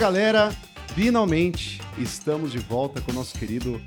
galera, finalmente estamos de volta com o nosso querido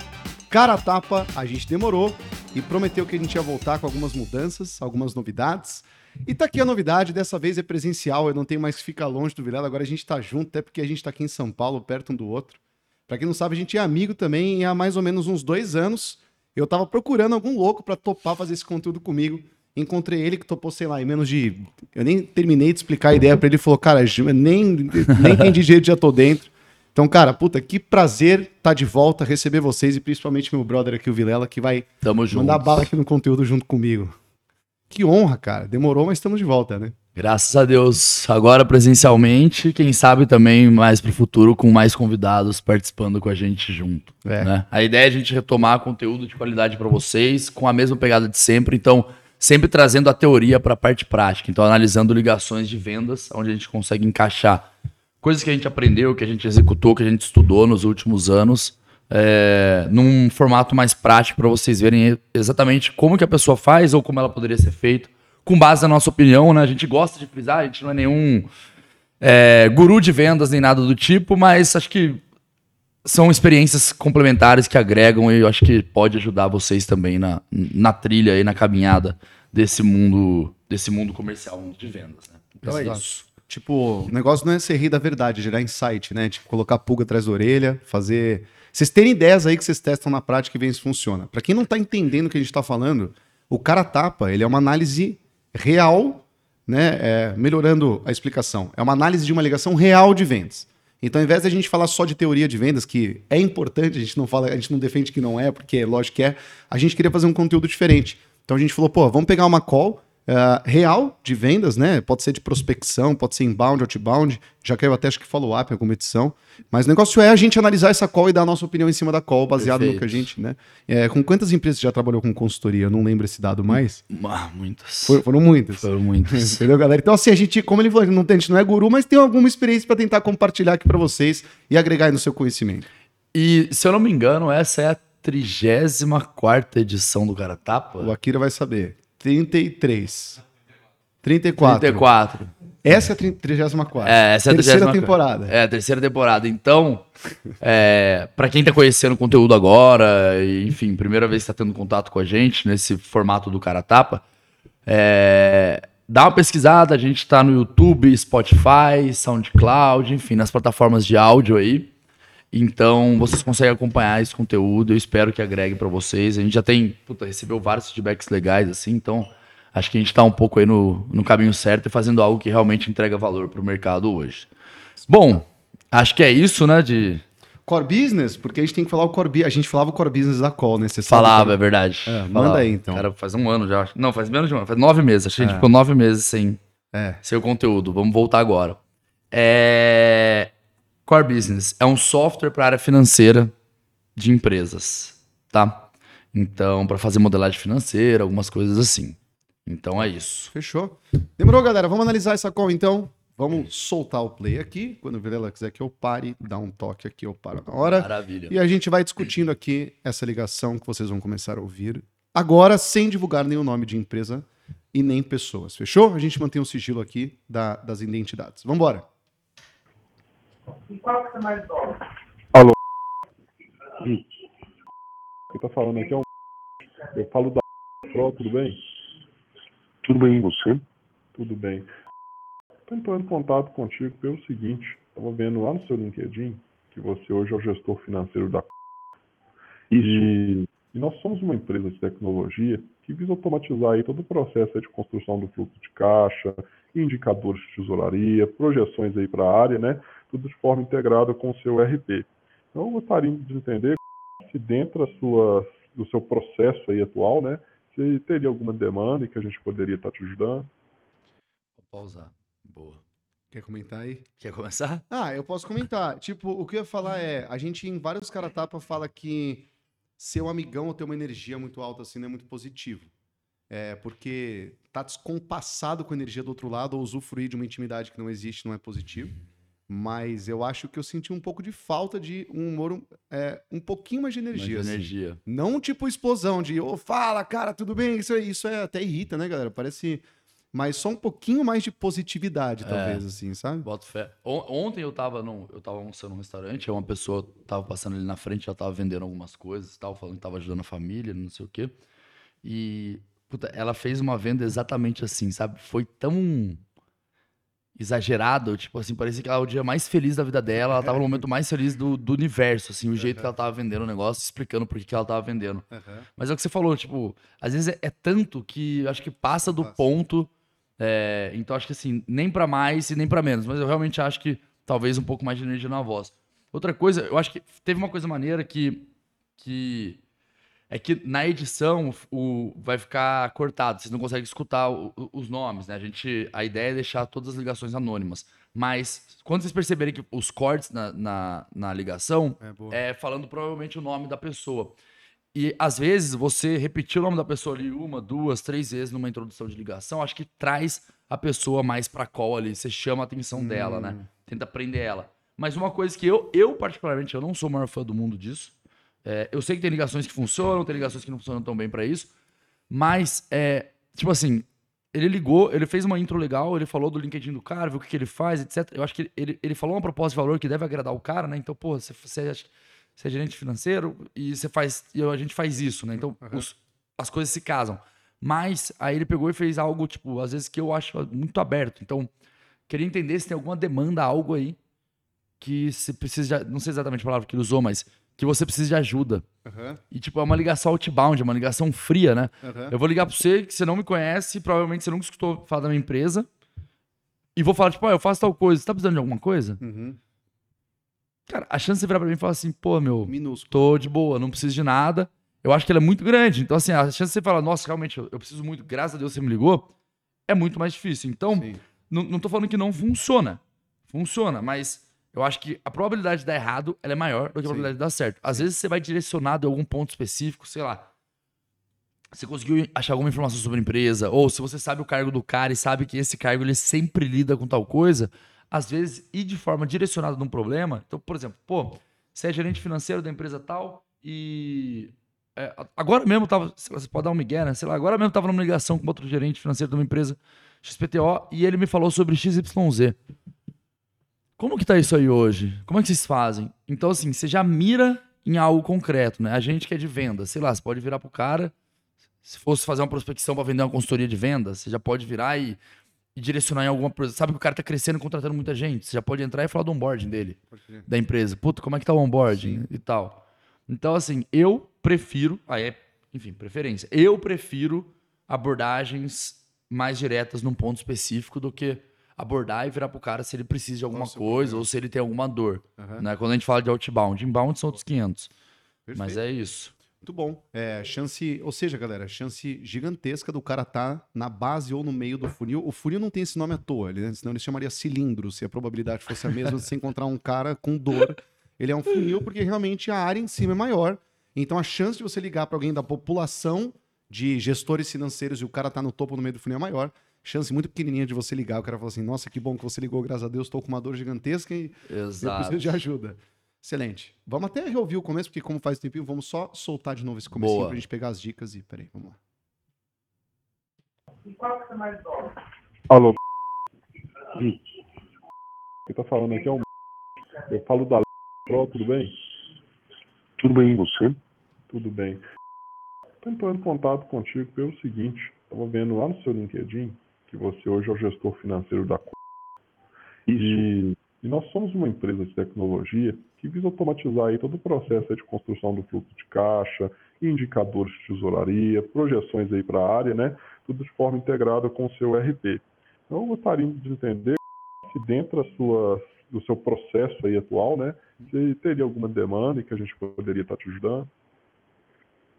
Cara Tapa. A gente demorou e prometeu que a gente ia voltar com algumas mudanças, algumas novidades. E tá aqui a novidade, dessa vez é presencial, eu não tenho mais que ficar longe do Vilela, agora a gente tá junto, até porque a gente tá aqui em São Paulo, perto um do outro. Pra quem não sabe, a gente é amigo também há mais ou menos uns dois anos eu tava procurando algum louco pra topar fazer esse conteúdo comigo. Encontrei ele que topou, sei lá, em menos de. Eu nem terminei de explicar a ideia pra ele. Ele falou, cara, nem, nem entendi jeito, já tô dentro. Então, cara, puta, que prazer estar tá de volta, receber vocês e principalmente meu brother aqui, o Vilela, que vai Tamo mandar bala aqui no conteúdo junto comigo. Que honra, cara. Demorou, mas estamos de volta, né? Graças a Deus. Agora presencialmente, quem sabe também mais pro futuro com mais convidados participando com a gente junto. É. né? A ideia é a gente retomar conteúdo de qualidade para vocês, com a mesma pegada de sempre. Então, sempre trazendo a teoria para a parte prática. Então, analisando ligações de vendas, onde a gente consegue encaixar coisas que a gente aprendeu, que a gente executou, que a gente estudou nos últimos anos, é, num formato mais prático para vocês verem exatamente como que a pessoa faz ou como ela poderia ser feito, com base na nossa opinião, né? A gente gosta de frisar, a gente não é nenhum é, guru de vendas nem nada do tipo, mas acho que são experiências complementares que agregam e eu acho que pode ajudar vocês também na, na trilha e na caminhada desse mundo desse mundo comercial, mundo de vendas. Né? Então é Exato. isso. Tipo, o negócio não é ser rei da verdade, é gerar insight, né? Tipo, colocar pulga atrás da orelha, fazer. Vocês terem ideias aí que vocês testam na prática e veem se funciona. Pra quem não tá entendendo o que a gente tá falando, o cara tapa, ele é uma análise real, né? É, melhorando a explicação. É uma análise de uma ligação real de vendas. Então, ao invés da gente falar só de teoria de vendas, que é importante, a gente não fala, a gente não defende que não é, porque lógico que é, a gente queria fazer um conteúdo diferente. Então a gente falou, pô, vamos pegar uma call Uh, real de vendas, né? Pode ser de prospecção, pode ser inbound, outbound. Já caiu até acho que follow-up em alguma edição. Mas o negócio é a gente analisar essa call e dar a nossa opinião em cima da call, baseado Perfeito. no que a gente, né? É, com quantas empresas você já trabalhou com consultoria? Eu não lembro esse dado mais. Ah, muitas. For- foram muitas. Foram muitas. Entendeu, galera? Então, assim, a gente, como ele falou, não, tem- a gente não é guru, mas tem alguma experiência para tentar compartilhar aqui para vocês e agregar aí no seu conhecimento. E, se eu não me engano, essa é a 34 edição do Cara O. Akira vai saber. 33. 34. 34. Essa é a 34. É, essa é a Terceira 34ª. temporada. É, a terceira temporada. Então, é, para quem tá conhecendo o conteúdo agora, enfim, primeira vez que tá tendo contato com a gente nesse formato do Cara Tapa, é, dá uma pesquisada, a gente tá no YouTube, Spotify, SoundCloud, enfim, nas plataformas de áudio aí. Então, vocês conseguem acompanhar esse conteúdo, eu espero que agregue para vocês. A gente já tem, puta, recebeu vários feedbacks legais, assim, então acho que a gente tá um pouco aí no, no caminho certo e fazendo algo que realmente entrega valor pro mercado hoje. Bom, acho que é isso, né, de... Core business, porque a gente tem que falar o core business. A gente falava o core business da call, né? Você sabe Falava, como- é verdade. É, manda Falava. aí, então. Cara, faz um ano já. Não, faz menos de um ano. Faz nove meses. Acho que a gente É. ficou nove meses sem, É. sem o conteúdo. Vamos voltar agora. É... Core Business é um software para a área financeira de empresas, tá? Então, para fazer modelagem financeira, algumas coisas assim. Então é isso. Fechou. Demorou, galera? Vamos analisar essa call, então. Vamos soltar o play aqui. Quando o Vilela quiser que eu pare, dá um toque aqui, eu paro na hora. Maravilha. E a gente vai discutindo aqui essa ligação que vocês vão começar a ouvir. Agora, sem divulgar nenhum nome de empresa e nem pessoas. Fechou? A gente mantém o sigilo aqui da- das identidades. Vamos embora. Quem tá falando aqui é o. Eu falo da Pro, tudo bem? Tudo bem, e você? Tudo bem. Tô entrando em contato contigo pelo seguinte, tava vendo lá no seu LinkedIn que você hoje é o gestor financeiro da Isso. E, e nós somos uma empresa de tecnologia que visa automatizar aí todo o processo aí de construção do fluxo de caixa, indicadores de tesouraria, projeções aí para a área, né? Tudo de forma integrada com o seu RP. Então eu gostaria de entender se dentro da sua, do seu processo aí atual, né, se teria alguma demanda e que a gente poderia estar te ajudando. Vou pausar. Boa. Quer comentar aí? Quer começar? Ah, eu posso comentar. Tipo, o que eu ia falar é, a gente em vários caratapa fala que ser um amigão ou ter uma energia muito alta assim não é muito positivo. É porque tá descompassado com a energia do outro lado ou usufruir de uma intimidade que não existe não é positivo. Mas eu acho que eu senti um pouco de falta de um humor é, um pouquinho mais de Mais energia. assim. energia. Não tipo explosão de, ô, fala, cara, tudo bem? Isso, é- isso é até irrita, né, galera? Parece. mas só um pouquinho mais de positividade, É. talvez, assim, sabe? Boto fé. On- ontem eu tava, num, eu tava almoçando num restaurante, uma pessoa tava passando ali na frente, ela tava vendendo algumas coisas, tava falando que tava ajudando a família, não sei o quê. E, puta, ela fez uma venda exatamente assim, sabe? Foi tão exagerado, tipo assim, parecia que ela era o dia mais feliz da vida dela, ela tava no momento mais feliz do, do universo, assim, o jeito que ela tava vendendo o negócio, explicando por que que ela tava vendendo. Mas é o que você falou, tipo, às vezes é, é tanto que eu acho que passa do Passa. ponto. é, então acho que assim, nem pra mais e nem pra menos. Mas eu realmente acho que talvez um pouco mais de energia na voz. Outra coisa, eu acho que teve uma coisa maneira que. que é que na edição o, vai ficar cortado, vocês não conseguem escutar o- o- os nomes, né? A, gente, a ideia é deixar todas as ligações anônimas. Mas quando vocês perceberem que os cortes na, na, na ligação, É, é falando provavelmente o nome da pessoa. E às vezes você repetir o nome da pessoa ali uma, duas, três vezes numa introdução de ligação, acho que traz a pessoa mais pra call ali, você chama a atenção dela, né? Tenta prender ela. Mas uma coisa que eu, eu particularmente, eu não sou o maior fã do mundo disso. É, eu sei que tem ligações que funcionam, tem ligações que não funcionam tão bem pra isso, mas é, tipo assim, ele ligou, ele fez uma intro legal, ele falou do LinkedIn do cara, viu o que, que ele faz, etc. Eu acho que ele, ele falou uma proposta de valor que deve agradar o cara, né? Então, pô, você, você, é, você é gerente financeiro e você faz. E a gente faz isso, né? Então, os- as coisas se casam. Mas aí ele pegou e fez algo, tipo, às vezes que eu acho muito aberto. Então, queria entender se tem alguma demanda, algo aí que você precisa. Não sei exatamente a palavra que ele usou, mas que você precisa de ajuda. Aham, E, tipo, é uma ligação outbound, é uma ligação fria, né? aham. Eu vou ligar pra você que você não me conhece, provavelmente você nunca escutou falar da minha empresa. E vou falar, tipo, ó, eu faço tal coisa, você tá precisando de alguma coisa? Uhum. Cara, a chance de você virar pra mim e falar assim, pô, meu, Minúsculo. tô de boa, não preciso de nada. Eu acho que ela é muito grande. Então, assim, a chance de você falar, nossa, realmente, eu preciso muito, graças a Deus você me ligou, é muito mais difícil. Então, não, não tô falando que não funciona. Funciona, mas eu acho que a probabilidade de dar errado é maior do que a Sim. probabilidade de dar certo. Às vezes você vai direcionado a algum ponto específico, sei lá. Você conseguiu achar alguma informação sobre a empresa, ou se você sabe o cargo do cara e sabe que esse cargo ele sempre lida com tal coisa, às vezes ir de forma direcionada num problema. Então, por exemplo, pô, você é gerente financeiro da empresa tal e é, agora mesmo tava, você pode dar um migué, né? Sei lá, agora mesmo tava numa ligação com outro gerente financeiro de uma empresa XPTO e ele me falou sobre XYZ. Como que tá isso aí hoje? Como é que vocês fazem? Então, assim, você já mira em algo concreto, né? A gente que é de venda, sei lá, você pode virar pro cara, se fosse fazer uma prospecção para vender uma consultoria de venda, você já pode virar e, e direcionar em alguma coisa. Sabe que o cara tá crescendo e contratando muita gente, você já pode entrar e falar do onboarding dele, da empresa. Puta, como é que tá o onboarding e tal. Então, assim, eu prefiro, aí é, enfim, preferência. Eu prefiro abordagens mais diretas num ponto específico do que abordar e virar pro cara se ele precisa de alguma coisa ou se ele tem alguma dor. Aham. Né? Quando a gente fala de outbound, inbound são outros 500. Mas Perfeito. é isso. Muito bom. É, chance, ou seja, galera, chance gigantesca do cara estar na base ou no meio do funil. O funil não tem esse nome à toa, ele, senão ele chamaria cilindro, se a probabilidade fosse a mesma de você encontrar um cara com dor. Ele é um funil porque realmente a área em cima é maior. Então a chance de você ligar para alguém da população de gestores financeiros e o cara tá no topo no meio do funil é maior. Chance muito pequenininha de você ligar. O cara fala assim: Nossa, que bom que você ligou, graças a Deus, estou com uma dor gigantesca e eu Exato. preciso de ajuda. Excelente. Vamos até reouvir o começo, porque como faz tempinho, vamos só soltar de novo esse comecinho Boa. pra gente pegar as dicas e... Peraí, vamos lá. Alô? Hum. Quem tá falando aqui é o Eu falo da Pro, tudo bem? Tudo bem, e você? Tudo bem. Tô entrando em contato contigo pelo seguinte, tava vendo lá no seu LinkedIn que você hoje é o gestor financeiro da e, e nós somos uma empresa de tecnologia que visa automatizar aí todo o processo de construção do fluxo de caixa, indicadores de tesouraria, projeções aí para a área, né? Tudo de forma integrada com o seu RP. Então, eu gostaria de entender se dentro da sua, do seu processo aí atual, né, se teria alguma demanda e que a gente poderia estar te ajudando.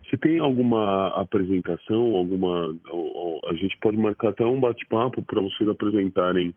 Você tem alguma apresentação, alguma. ou- ou a gente pode marcar até um bate-papo para vocês apresentarem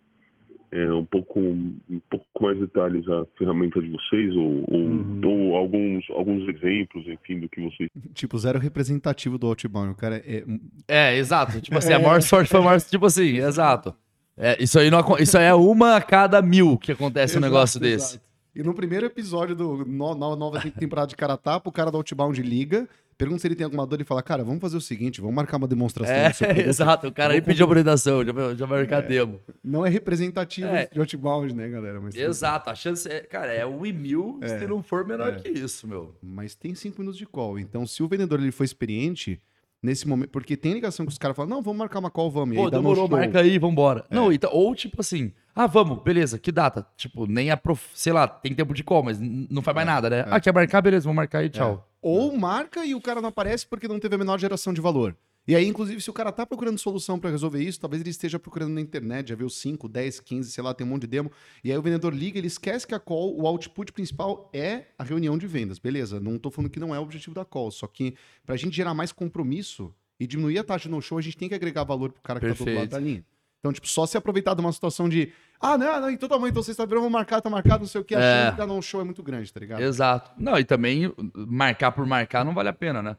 é, um pouco um pouco com mais detalhes a ferramenta de vocês ou, ou, Uhum. ou alguns alguns exemplos, enfim, do que vocês. Tipo, zero representativo do Outbound. O cara é... É, exato. Tipo assim, a maior sorte foi a maior. Tipo assim, exato. É, isso aí não, isso aí é uma a cada mil que acontece um Exato, negócio exato. desse. E no primeiro episódio do no, no- nova temporada de Caratapa, o cara do Outbound liga, pergunta se ele tem alguma dor e fala: Cara, vamos fazer o seguinte, vamos marcar uma demonstração É, do seu produto. exato. O cara aí pediu apresentação, já, já vai marcar demo. Não é representativo É. de Outbound, né, galera? Mas, Exato, a chance é, cara, é um e mil É, se não for menor é. que isso, meu. mas tem cinco minutos de call. Então, se o vendedor ele for experiente, nesse momento. Porque tem ligação que os caras falam: Não, vamos marcar uma call, vamos. E Pô, demorou, marca aí, vambora. É. Não, então, ou tipo assim, ah, vamos, beleza, que data? Tipo, nem a prof... sei lá, tem tempo de call, mas não faz mais nada, né? Ah, quer marcar? Beleza, vamos marcar aí, tchau. Ou marca e o cara não aparece porque não teve a menor geração de valor. E aí, inclusive, se o cara tá procurando solução pra resolver isso, talvez ele esteja procurando na internet, já viu 5, 10, 15, sei lá, tem um monte de demo. E aí o vendedor liga, ele esquece que a call, o output principal é a reunião de vendas. Beleza, não tô falando que não é o objetivo da call, só que pra gente gerar mais compromisso e diminuir a taxa no show, a gente tem que agregar valor pro cara que tá do outro lado Perfeito. da linha. Então, tipo, só se aproveitar de uma situação de ah, não, não, então tá bom, então sexta-feira vamos marcar, tá marcado, não sei o que, a É. chance de dar no show é muito grande, tá ligado? Exato. Não, e também marcar por marcar não vale a pena, né?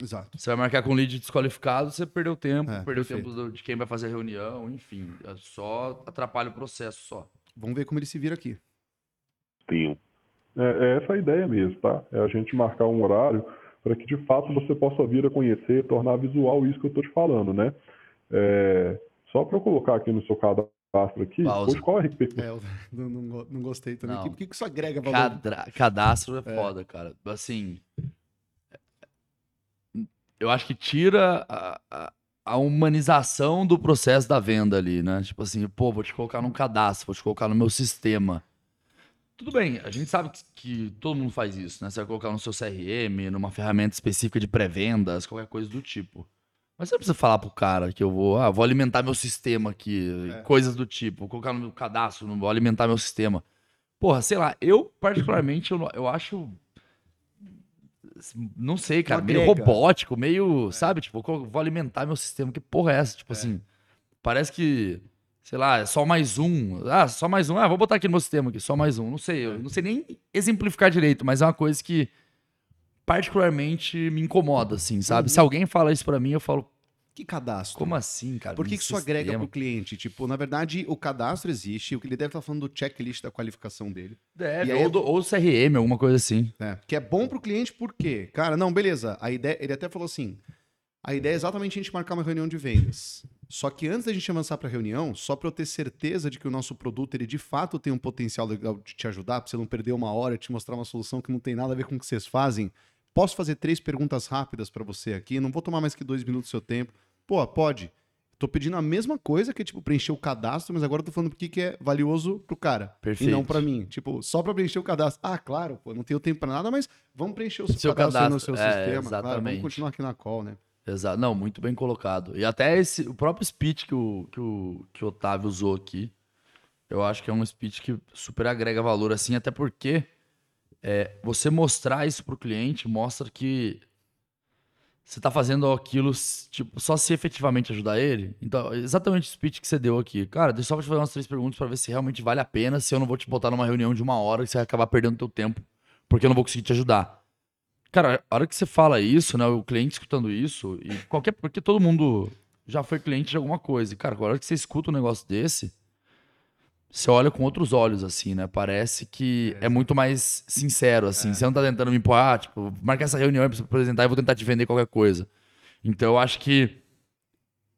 Exato. Você vai marcar com lead desqualificado, você perdeu tempo, É, perdeu perfeito. tempo de quem vai fazer a reunião, enfim. é Só atrapalha o processo só. Vamos ver como ele se vira aqui. Tenham. É, é essa a ideia mesmo, tá? É a gente marcar um horário para que de fato você possa vir a conhecer, tornar visual isso que eu estou te falando, né? É, só para eu colocar aqui no seu cadastro aqui, Pausa. qual é a É, eu não, não, não gostei também. Por que, que isso agrega valor? Cadra- cadastro é foda, cara. Assim. Eu acho que tira a, a- a humanização do processo da venda ali, né? Tipo assim, pô, vou te colocar num cadastro, vou te colocar no meu sistema. Tudo bem, a gente sabe que, que todo mundo faz isso, né? Você vai colocar no seu CRM, numa ferramenta específica de pré-vendas, qualquer coisa do tipo. Mas você não precisa falar pro cara que eu vou, ah, vou alimentar meu sistema aqui, É. coisas do tipo, vou colocar no meu cadastro, não vou alimentar meu sistema. Porra, sei lá, eu particularmente eu, eu acho não sei, cara, meio robótico, meio, sabe, tipo, eu vou alimentar meu sistema, que porra é essa? Tipo assim, parece que, sei lá, é só mais um. Ah, só mais um. Ah, vou botar aqui no meu sistema aqui, só mais um. Não sei, eu não sei nem exemplificar direito, mas é uma coisa que particularmente me incomoda, assim, sabe? Se alguém fala isso pra mim, eu falo, Que cadastro? como assim, cara? Por que, que isso agrega sistema? pro cliente? Tipo, na verdade, o cadastro existe, o que ele deve estar falando do checklist da qualificação dele. Deve, aí- ou, do- ou CRM, alguma coisa assim. né? Que é bom pro cliente por quê? Cara, não, beleza. A ideia, ele até falou assim: a ideia é exatamente a gente marcar uma reunião de vendas. Só que antes da gente avançar para a reunião, só para eu ter certeza de que o nosso produto ele de fato tem um potencial legal de te ajudar, para você não perder uma hora e te mostrar uma solução que não tem nada a ver com o que vocês fazem, posso fazer três perguntas rápidas para você aqui? Não vou tomar mais que dois minutos do seu tempo. Pô, pode. Tô pedindo a mesma coisa que tipo, preencher o cadastro, mas agora eu tô falando porque que é valioso pro cara. Perfeito. E não pra mim. Tipo, só pra preencher o cadastro. Ah, claro, pô, não tenho tempo pra nada, mas vamos preencher o seu, Seu cadastro, aí no cadastro, seu é, sistema. Claro, vamos exatamente. continuar aqui na call, né? Exato. Não, muito bem colocado. E até esse, o próprio speech que o, que o, que o Otávio usou aqui, eu acho que é um speech que super agrega valor, assim, até porque é, você mostrar isso pro cliente mostra que você tá fazendo aquilo, tipo, só se efetivamente ajudar ele. Então, exatamente o speech que você deu aqui. Cara, deixa eu só te fazer umas três perguntas pra ver se realmente vale a pena, se eu não vou te botar numa reunião de uma hora e você vai acabar perdendo teu tempo, porque eu não vou conseguir te ajudar. Cara, a hora que você fala isso, né, o cliente escutando isso, e qualquer. Porque todo mundo já foi cliente de alguma coisa. E, cara, a hora que você escuta um negócio desse, você olha com outros olhos, assim, né? Parece que é, muito mais sincero, assim. Você não tá tentando me empurrar, tipo, marcar essa reunião pra você apresentar e vou tentar te vender qualquer coisa. Então, eu acho que,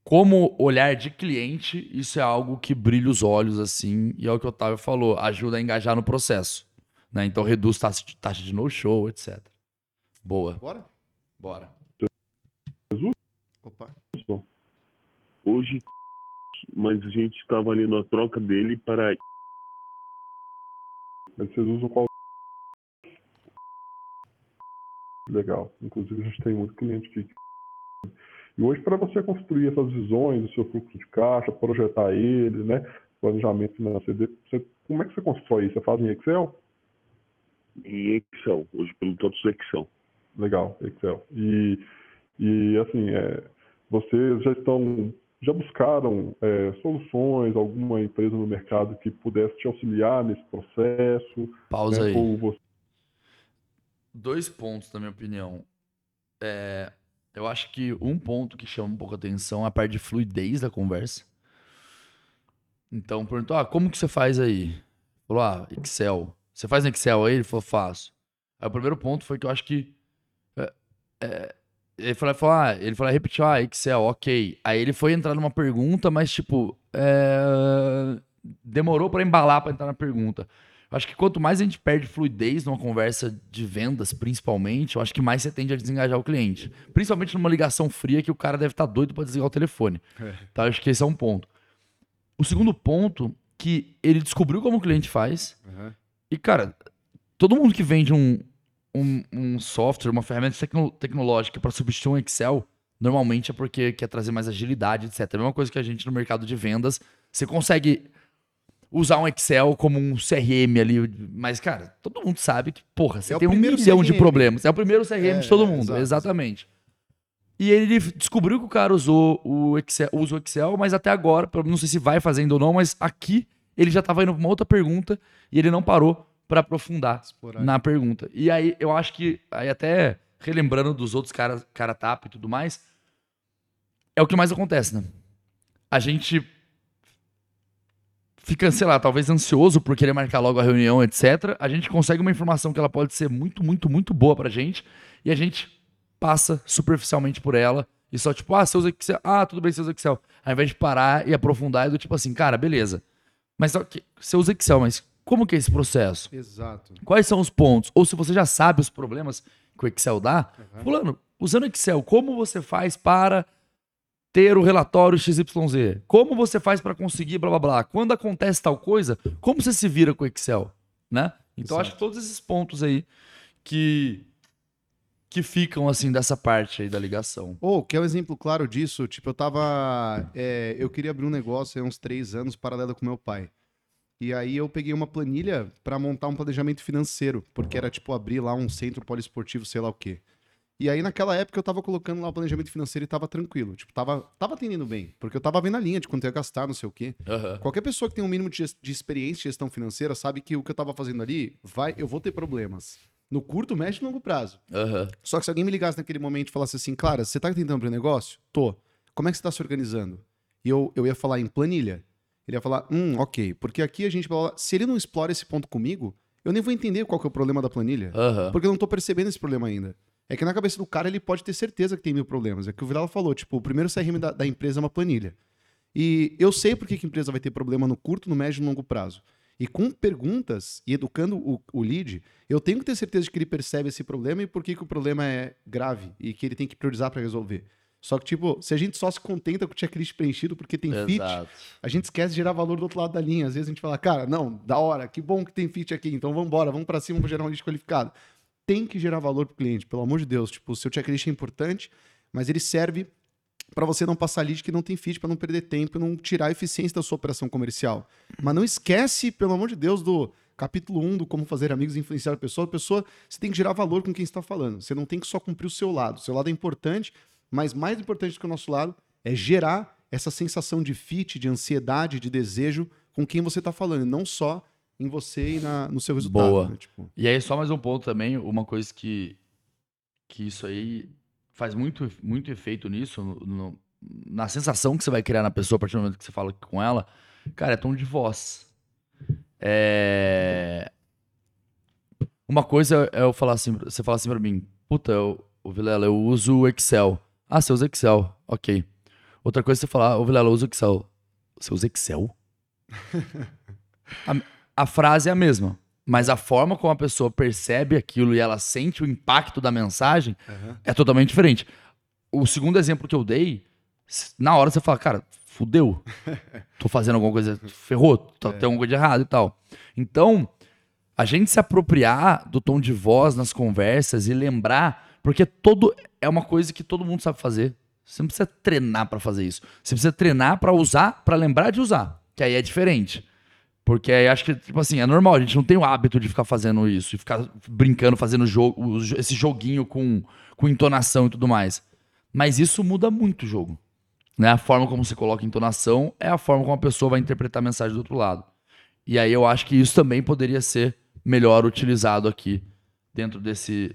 como olhar de cliente, isso é algo que brilha os olhos, assim, e é o que o Otávio falou, ajuda a engajar no processo. Né? Então, reduz taxa de, taxa de no-show, etc. Boa. Bora? Bora. Opa. Hoje, mas a gente estava ali na troca dele para Mas vocês usam qual? Legal. Inclusive, a gente tem muito cliente aqui. E hoje, para você construir essas visões do seu fluxo de caixa, projetar ele, né? Planejamento financeiro, você, como é que você constrói isso? Você faz em Excel? em Excel, hoje pelo TOTS Excel. Legal, Excel. E, e assim, é, vocês já estão, já buscaram é, soluções, alguma empresa no mercado que pudesse te auxiliar nesse processo? Pausa né? aí. Ou você Dois pontos, na minha opinião. É, eu acho que um ponto que chama um pouco a atenção é a parte de fluidez da conversa. Então, perguntou, ah, como que você faz aí? Falou, ah, Excel. Você faz no Excel aí? Ele falou, faço. Aí o primeiro ponto foi que eu acho que. é, é, ele falou, ah, ele falou, repetiu, ah, Excel, ok. Aí ele foi entrar numa pergunta, mas tipo, é, demorou pra embalar pra entrar na pergunta. Eu acho que quanto mais a gente perde fluidez numa conversa de vendas, principalmente, eu acho que mais você tende a desengajar o cliente. Principalmente numa ligação fria que o cara deve estar doido pra desligar o telefone. Então, eu acho que esse é um ponto. O segundo ponto, que ele descobriu como o cliente faz. Aham. E, cara, todo mundo que vende um, um, um software, uma ferramenta tecno- tecnológica para substituir um Excel, normalmente é porque quer trazer mais agilidade, etc. É a mesma coisa que a gente no mercado de vendas. Você consegue usar um Excel como um CRM ali, mas, cara, todo mundo sabe que, porra, você É tem um milhão de CRM. problemas. É o primeiro CRM É, de todo é, mundo, exato. exatamente. E ele descobriu que o cara usou o Excel, usa o Excel, mas até agora, não sei se vai fazendo ou não, mas aqui ele já tava indo pra uma outra pergunta e ele não parou pra aprofundar Explorar. na pergunta. E aí eu acho que, aí até relembrando dos outros caras, cara tapa e tudo mais, é o que mais acontece, né? A gente fica, sei lá, talvez ansioso por querer marcar logo a reunião, etc. A gente consegue uma informação que ela pode ser muito, muito, muito boa pra gente e a gente passa superficialmente por ela e só tipo, ah, você usa Excel, ah, tudo bem, você usa Excel. Ao invés de parar e aprofundar, é do tipo assim, cara, beleza. Mas ok, você usa Excel, mas como que é esse processo? Exato. Quais são os pontos? Ou se você já sabe os problemas que o Excel dá, fulano, usando o Excel, como você faz para ter o relatório XYZ? Como você faz para conseguir blá blá blá? Quando acontece tal coisa, como você se vira com o Excel, né? Então Exato. acho que todos esses pontos aí que que ficam assim dessa parte aí da ligação. Ou, que é um exemplo claro disso, tipo, eu tava. é, eu queria abrir um negócio há uns três anos, paralelo com meu pai. E aí eu peguei uma planilha pra montar um planejamento financeiro, porque era tipo abrir lá um centro poliesportivo, sei lá o quê. E aí naquela época eu tava colocando lá o planejamento financeiro e tava tranquilo. Tipo, tava, tava atendendo bem, porque eu tava vendo a linha de quanto eu ia gastar, não sei o quê. Qualquer pessoa que tem um mínimo de, de experiência em gestão financeira sabe que o que eu tava fazendo ali, vai, eu vou ter problemas. No curto, médio e longo prazo. Aham. Só que se alguém me ligasse naquele momento e falasse assim, Clara, você tá tentando abrir um negócio? Tô. Como é que você tá se organizando? E eu, eu ia falar em planilha. Ele ia falar, hum, ok. Porque aqui a gente. Se ele não explora esse ponto comigo, eu nem vou entender qual que é o problema da planilha. Aham. Porque eu não tô percebendo esse problema ainda. É que na cabeça do cara ele pode ter certeza que tem mil problemas. É que o Vidal falou, tipo, o primeiro CRM da, da empresa é uma planilha. E eu sei por que que a empresa vai ter problema no curto, no médio e no longo prazo. E com perguntas e educando o, o lead, eu tenho que ter certeza de que ele percebe esse problema e por que, que o problema é grave e que ele tem que priorizar para resolver. Só que, tipo, se a gente só se contenta com o checklist preenchido porque tem fit, Exato. a gente esquece de gerar valor do outro lado da linha. Às vezes a gente fala, cara, não, da hora, que bom que tem fit aqui, então vamos embora, vamos para cima, vamos gerar um lead qualificado. Tem que gerar valor pro cliente, pelo amor de Deus. Tipo, o seu checklist é importante, mas ele serve para você não passar lead que não tem fit, para não perder tempo e não tirar a eficiência da sua operação comercial. Mas não esquece, pelo amor de Deus, do capítulo 1 do como fazer amigos e influenciar a pessoa. A pessoa, você tem que gerar valor com quem está falando. Você não tem que só cumprir o seu lado. O seu lado é importante, mas mais importante do que o nosso lado é gerar essa sensação de fit, de ansiedade, de desejo com quem você está falando, e não só em você e na- no seu resultado. Boa. né? Tipo, E aí, só mais um ponto também, uma coisa que, que isso aí faz muito, muito efeito nisso, no- no- na sensação que você vai criar na pessoa a partir do momento que você fala com ela, cara, é tom de voz. É... Uma coisa é eu falar assim, você falar assim pra mim, puta, eu, o Vilela, eu uso o Excel. Ah, você usa Excel, ok. Outra coisa é você falar, ô Vilela, eu uso Excel. Você usa Excel? a, a frase é a mesma, mas a forma como a pessoa percebe aquilo e ela sente o impacto da mensagem é totalmente diferente. O segundo exemplo que eu dei, na hora você fala, cara, fudeu. Tô fazendo alguma coisa, ferrou, tá, tem alguma coisa de errado e tal. Então, a gente se apropriar do tom de voz nas conversas e lembrar, porque todo é uma coisa que todo mundo sabe fazer. Você não precisa treinar pra fazer isso. Você precisa treinar pra usar, pra lembrar de usar, que aí é diferente. Porque aí acho que, tipo assim, é normal, a gente não tem o hábito de ficar fazendo isso, e ficar brincando, fazendo jogo, esse joguinho com, com entonação e tudo mais. Mas isso muda muito o jogo. Né? A forma como você coloca entonação é a forma como a pessoa vai interpretar a mensagem do outro lado. E aí eu acho que isso também poderia ser melhor utilizado aqui, dentro desse.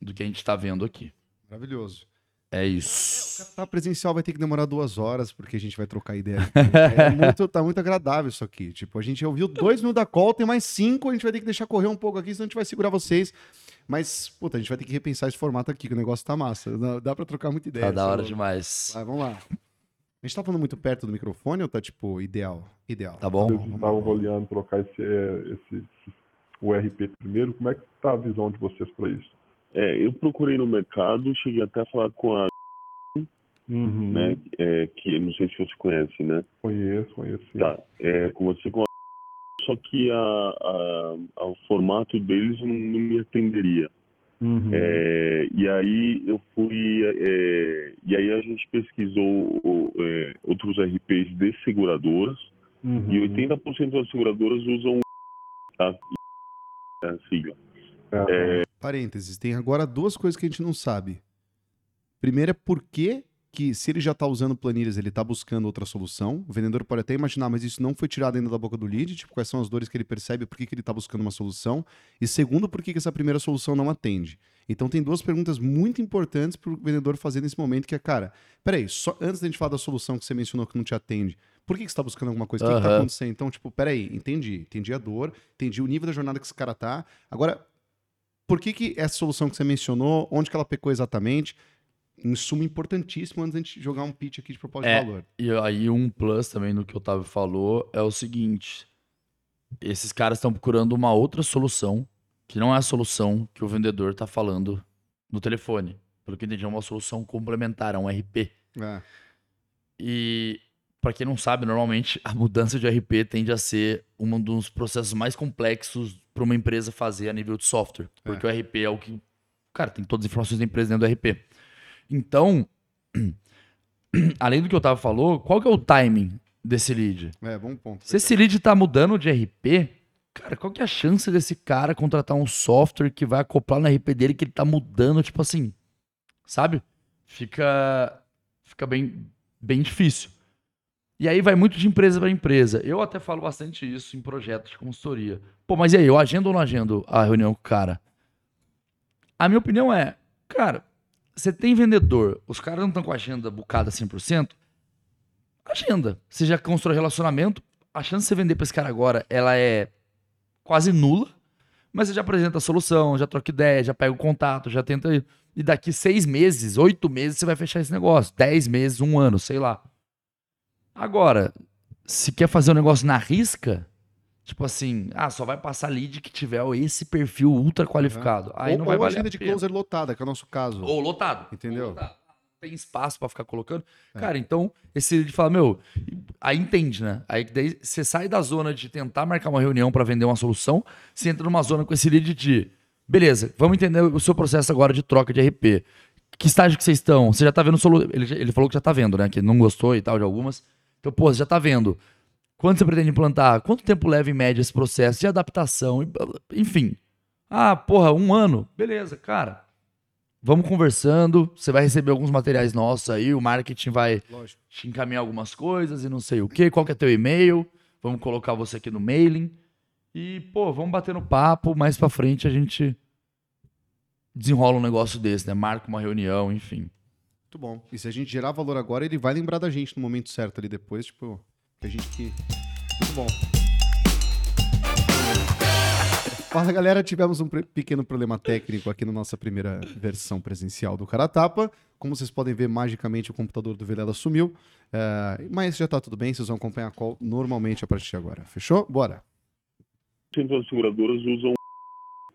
do que a gente está vendo aqui. Maravilhoso. É isso. Tá presencial vai ter que demorar duas horas, porque a gente vai trocar ideia. aqui. É muito, tá muito agradável isso aqui. Tipo, a gente ouviu dois mil da call, tem mais cinco, a gente vai ter que deixar correr um pouco aqui, senão a gente vai segurar vocês. Mas, puta, a gente vai ter que repensar esse formato aqui, que o negócio tá massa. Dá, dá pra trocar muita ideia. Tá da é hora louco. demais. Vai, vamos lá. A gente tá falando muito perto do microfone ou tá, tipo, ideal? Ideal. Tá bom? Vocês estavam avaliando trocar esse, é, esse, esse- o RP primeiro. Como é que tá a visão de vocês para isso? É, eu procurei no mercado, cheguei até a falar com a, Uhum. né, é, que não sei se você conhece, né? Conheço, conheço. sim. Tá, é, conversei com a só que a, a- a- o formato deles não, não me atenderia. Uhum. É, e aí eu fui, é, e aí a gente pesquisou o, é, outros RPs de seguradoras Uhum. e 80% das seguradoras usam a, a sigla. É, Parênteses, tem agora duas coisas que a gente não sabe. Primeiro é por que, que se ele já está usando planilhas, ele está buscando outra solução. O vendedor pode até imaginar, mas isso não foi tirado ainda da boca do lead, tipo, quais são as dores que ele percebe, por que, que ele está buscando uma solução. E segundo, por que, que essa primeira solução não atende. Então tem duas perguntas muito importantes para o vendedor fazer nesse momento, que é, cara, peraí, só antes da gente falar da solução que você mencionou que não te atende, por que, que você está buscando alguma coisa? O que está acontecendo? Então, tipo, peraí, entendi. Entendi a dor, entendi o nível da jornada que esse cara tá. Agora, por que, que essa solução que você mencionou, onde que ela pecou exatamente? Um sumo importantíssimo antes da gente jogar um pitch aqui de propósito É. de valor. E aí um plus também no que o Otávio falou é o seguinte. Esses caras estão procurando uma outra solução, que não é a solução que o vendedor tá falando no telefone. Pelo que eu entendi, é uma solução complementar, é um RP. É. E para quem não sabe, normalmente a mudança de RP tende a ser um dos processos mais complexos para uma empresa fazer a nível de software, porque o RP é o que, cara, tem todas as informações da empresa dentro do RP. Então, além do que o Otávio falou, qual que é o timing desse lead? É, bom ponto. Se esse lead tá mudando de RP, cara, qual que é a chance desse cara contratar um software que vai acoplar no RP dele que ele tá mudando, tipo assim, sabe? Fica fica bem bem difícil. E aí vai muito de empresa para empresa. Eu até falo bastante isso em projetos de consultoria. Pô, mas e aí, eu agendo ou não agendo a reunião com o cara? A minha opinião é, cara, você tem vendedor, os caras não estão com a agenda bucada 100%, agenda. Você já constrói relacionamento, a chance de você vender para esse cara agora, ela é quase nula, mas você já apresenta a solução, já troca ideia, já pega o contato, já tenta. E daqui seis meses, oito meses, você vai fechar esse negócio. Dez meses, um ano, sei lá. Agora, se quer fazer um negócio na risca, tipo assim, ah, só vai passar lead que tiver esse perfil ultra qualificado. Aí ou, não vai ou valer agenda de closer lotada, que é o nosso caso. Ou lotado. Entendeu? Ou lotado. Tem espaço pra ficar colocando. Cara, então, esse lead fala, meu, aí entende, né? Aí daí você sai da zona de tentar marcar uma reunião pra vender uma solução, você entra numa zona com esse lead de, beleza, vamos entender o seu processo agora de troca de RP. Que estágio que vocês estão? Você já tá vendo solu... ele, ele falou que já tá vendo, né? Que não gostou e tal de algumas. Então, pô, você já tá vendo. Quando você pretende implantar? Quanto tempo leva em média esse processo de adaptação? Enfim. Ah, porra, um ano. Beleza, cara. Vamos conversando. Você vai receber alguns materiais nossos aí. O marketing vai Lógico. te encaminhar algumas coisas e não sei o quê. Qual que é teu e-mail? Vamos colocar você aqui no mailing. E, pô, vamos bater no papo. Mais pra frente a gente desenrola um negócio desse, né? Marca uma reunião, enfim. Muito bom. E se a gente gerar valor agora, ele vai lembrar da gente no momento certo ali depois, tipo, que a gente que. Muito bom. Fala galera, tivemos um pequeno problema técnico aqui na nossa primeira versão presencial do Cara Tapa. Como vocês podem ver, magicamente o computador do Vilela sumiu. É, mas já tá tudo bem, vocês vão acompanhar a call normalmente a partir de agora. Fechou? Bora. 80% das seguradoras usam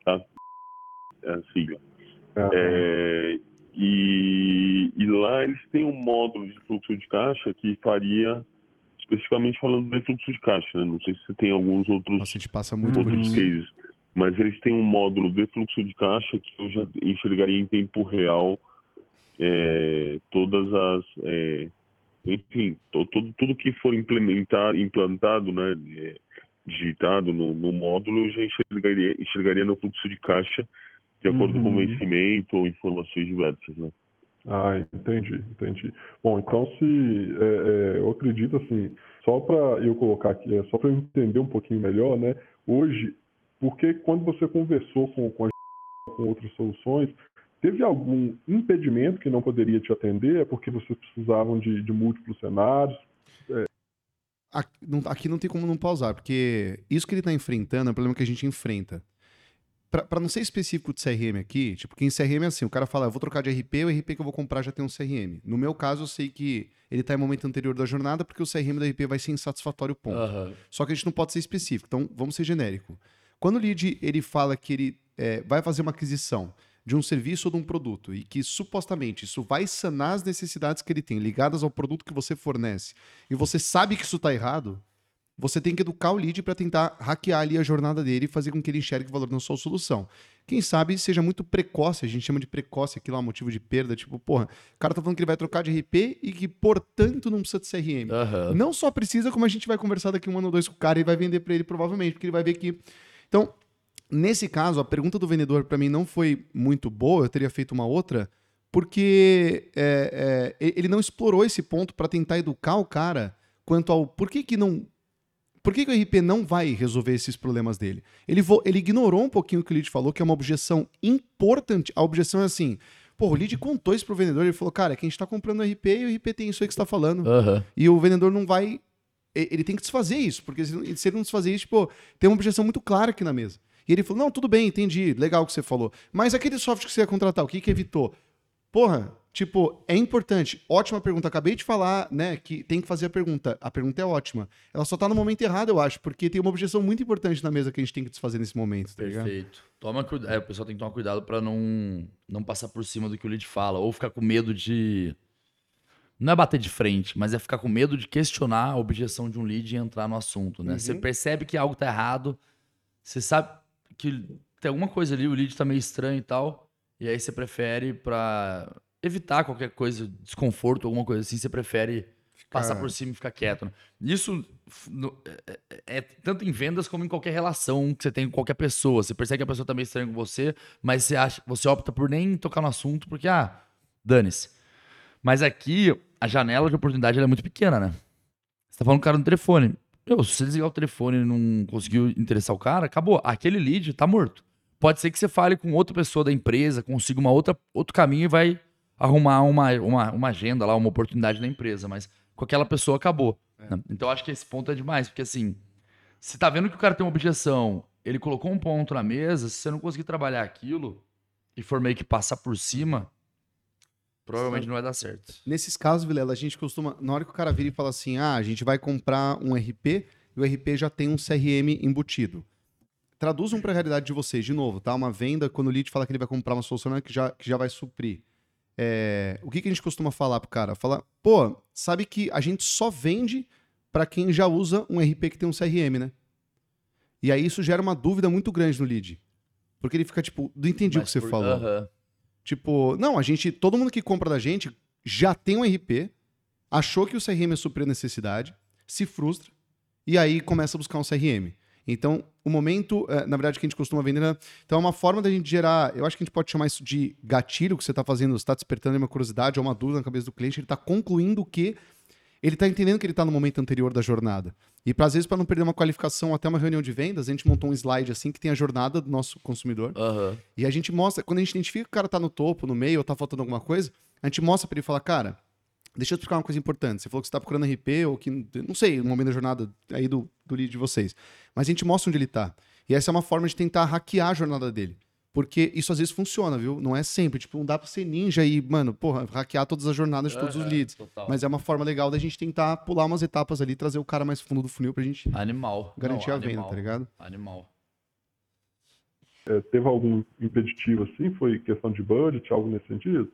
a, a sigla. É, e, e lá eles têm um módulo de fluxo de caixa que faria, especificamente falando de fluxo de caixa, né? não sei se você tem alguns outros, Nossa, a gente passa muito outros cases, mas eles têm um módulo de fluxo de caixa que eu já enxergaria em tempo real é, todas as, é, enfim, to- todo, tudo que for implementar, implantado, né, é, digitado no, no módulo, eu já enxergaria, enxergaria no fluxo de caixa de acordo com o Uhum. vencimento ou informações diversas, né? Ah, entendi, entendi. Bom, então se é, é, eu acredito assim, só para eu colocar aqui, é, só para eu entender um pouquinho melhor, né? Hoje, porque quando você conversou com, com, a, com outras soluções, Teve algum impedimento que não poderia te atender? É porque vocês precisavam de, de múltiplos cenários? Aqui não, aqui não tem como não pausar, porque isso que ele está enfrentando é o problema que a gente enfrenta. Para não ser específico de CRM aqui, tipo, que em CRM é assim, o cara fala, eu vou trocar de RP, o RP que eu vou comprar já tem um CRM. No meu caso, eu sei que ele está em momento anterior da jornada, porque o CRM da RP vai ser insatisfatório, ponto. Aham. Só que a gente não pode ser específico, então vamos ser genérico. Quando o lead ele fala que ele é, vai fazer uma aquisição de um serviço ou de um produto e que supostamente isso vai sanar as necessidades que ele tem ligadas ao produto que você fornece e você sabe que isso está errado, você tem que educar o lead para tentar hackear ali a jornada dele e fazer com que ele enxergue valor na sua solução. Quem sabe seja muito precoce, a gente chama de precoce aquilo lá, motivo de perda, tipo, porra, o cara tá falando que ele vai trocar de RP e que, portanto, não precisa de CRM. Aham. Não só precisa, como a gente vai conversar daqui um ano ou dois com o cara e vai vender para ele provavelmente, porque ele vai ver que. Então, nesse caso, a pergunta do vendedor para mim não foi muito boa, eu teria feito uma outra, porque é, é, ele não explorou esse ponto para tentar educar o cara quanto ao por que, que não. Por que, que o RP não vai resolver esses problemas dele? Ele, ele ignorou um pouquinho o que o lead falou, que é uma objeção importante. A objeção é assim: pô, o lead contou isso pro vendedor, ele falou, cara, é que a gente tá comprando RP e o RP tem isso aí que você tá falando. Aham. E o vendedor não vai. Ele tem que desfazer isso, porque se ele se ele não desfazer isso, tipo, tem uma objeção muito clara aqui na mesa. E ele falou: não, tudo bem, entendi, legal o que você falou. Mas aquele software que você ia contratar, o que, que evitou? Porra, tipo, é importante. Ótima pergunta. Acabei de falar, né, que tem que fazer a pergunta. A pergunta é ótima. Ela só tá no momento errado, eu acho, porque tem uma objeção muito importante na mesa que a gente tem que desfazer nesse momento, tá ligado? Perfeito. Toma cuidado. É, o pessoal tem que tomar cuidado pra não, não passar por cima do que o lead fala. Ou ficar com medo de. Não é bater de frente, mas é ficar com medo de questionar a objeção de um lead e entrar no assunto, né? Você percebe que algo tá errado, você sabe que tem alguma coisa ali, o lead tá meio estranho e tal, e aí você prefere pra evitar qualquer coisa, desconforto, alguma coisa assim, você prefere passar por cima e ficar quieto. né? Isso é, é- é tanto em vendas como em qualquer relação que você tem com qualquer pessoa. Você percebe que a pessoa tá meio estranha com você, mas você acha, você opta por nem tocar no assunto porque ah, dane-se. Mas aqui a janela de oportunidade é muito pequena, né? Você tá falando com o cara no telefone. Meu, se você desligar o telefone e não conseguiu interessar o cara, acabou. Aquele lead tá morto. Pode ser que você fale com outra pessoa da empresa, consiga uma outra, outro caminho e vai arrumar uma, uma, uma agenda lá, uma oportunidade na empresa, mas com aquela pessoa acabou. né? Então eu acho que esse ponto é demais, porque assim, se tá vendo que o cara tem uma objeção, ele colocou um ponto na mesa, se você não conseguir trabalhar aquilo e for meio que passar por cima, provavelmente não vai dar certo. Nesses casos, Vilela, a gente costuma. Na hora que o cara vira e fala assim: ah, a gente vai comprar um RP e o RP já tem um CRM embutido. Traduzam para a realidade de vocês, de novo, tá? Uma venda, quando o lead fala que ele vai comprar uma solução que já, que já vai suprir. É, o que, que a gente costuma falar pro cara? Falar, pô, sabe que a gente só vende para quem já usa um RP que tem um CRM, né? E aí isso gera uma dúvida muito grande no lead. Porque ele fica tipo, não entendi o que Mas você por- falou. Aham. Tipo, não, a gente, todo mundo que compra da gente já tem um RP, achou que o CRM é suprir a necessidade, se frustra e aí começa a buscar um CRM. Então, o momento, eh, na verdade, que a gente costuma vender, né? então é uma forma da gente gerar, eu acho que a gente pode chamar isso de gatilho que você está fazendo, você está despertando uma curiosidade ou uma dúvida na cabeça do cliente, ele está concluindo que ele está entendendo que ele está no momento anterior da jornada. E para às vezes, para não perder uma qualificação até uma reunião de vendas, a gente montou um slide assim que tem a jornada do nosso consumidor. Aham. E a gente mostra, quando a gente identifica que o cara tá no topo, no meio, ou tá faltando alguma coisa, a gente mostra pra ele e fala, cara, deixa eu te explicar uma coisa importante. Você falou que você tá procurando RP, ou que, não sei, no momento da jornada aí do, do lead de vocês. Mas a gente mostra onde ele tá. E essa é uma forma de tentar hackear a jornada dele. Porque isso às vezes funciona, viu? Não é sempre. Tipo, não dá pra ser ninja e, mano, porra, hackear todas as jornadas de todos os Aham, leads. total. Mas é uma forma legal da gente tentar pular umas etapas ali, trazer o cara mais fundo do funil pra gente Animal. garantir Não, a venda, animal. tá ligado? Animal. É, teve algum impeditivo assim? Foi questão de budget, algo nesse sentido?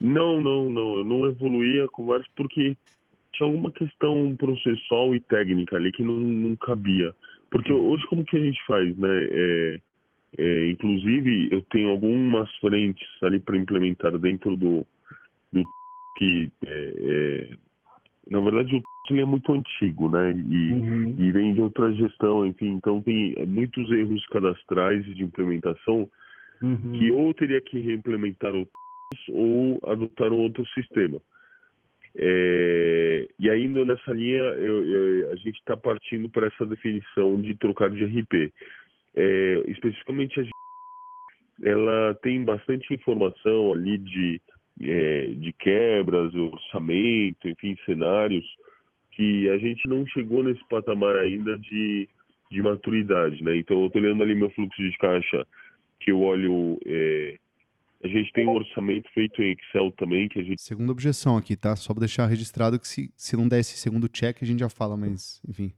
Não, não, não. Eu não evoluí a conversa porque tinha alguma questão processual e técnica ali que não, não cabia. Porque hoje como que a gente faz, né? É, é, inclusive, eu tenho algumas frentes ali para implementar dentro do, do que, é, é, na verdade, o ele é muito antigo, né? E, Uhum. e vem de outra gestão, enfim, então tem muitos erros cadastrais e de implementação Uhum. que ou teria que reimplementar o ou adotar um outro sistema. É, e ainda nessa linha, eu- eu- a gente está partindo para essa definição de trocar de RP. É, especificamente, a gente, ela tem bastante informação ali de, é, de quebras, orçamento, enfim, cenários, que a gente não chegou nesse patamar ainda de, de maturidade, né? Então, eu estou olhando ali meu fluxo de caixa, que eu olho... A gente tem um orçamento feito em Excel também, que a gente Segunda objeção aqui, tá? Só pra deixar registrado que se, se não der esse segundo check, a gente já fala, mas, enfim.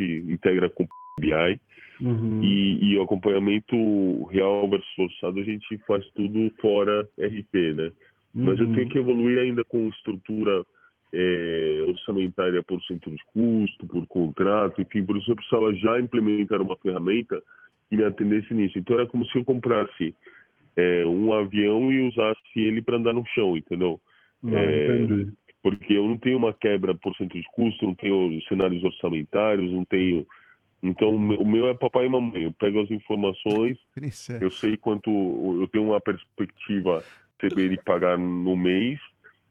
integra com o BI. Uhum. E, e o acompanhamento real versus orçado, a gente faz tudo fora RP, né? Mas eu Uhum. tenho que evoluir ainda com estrutura é, orçamentária por centro de custo, por contrato, enfim, por isso eu precisava já implementar uma ferramenta que me atendesse nisso. Então era como se eu comprasse é, um avião e usasse ele para andar no chão, entendeu? Não, É, entendi. Porque eu não tenho uma quebra por centro de custo, não tenho cenários orçamentários, não tenho. Então o meu- é papai e mamãe. Eu pego as informações, é- eu sei quanto. Eu tenho uma perspectiva de pagar no mês.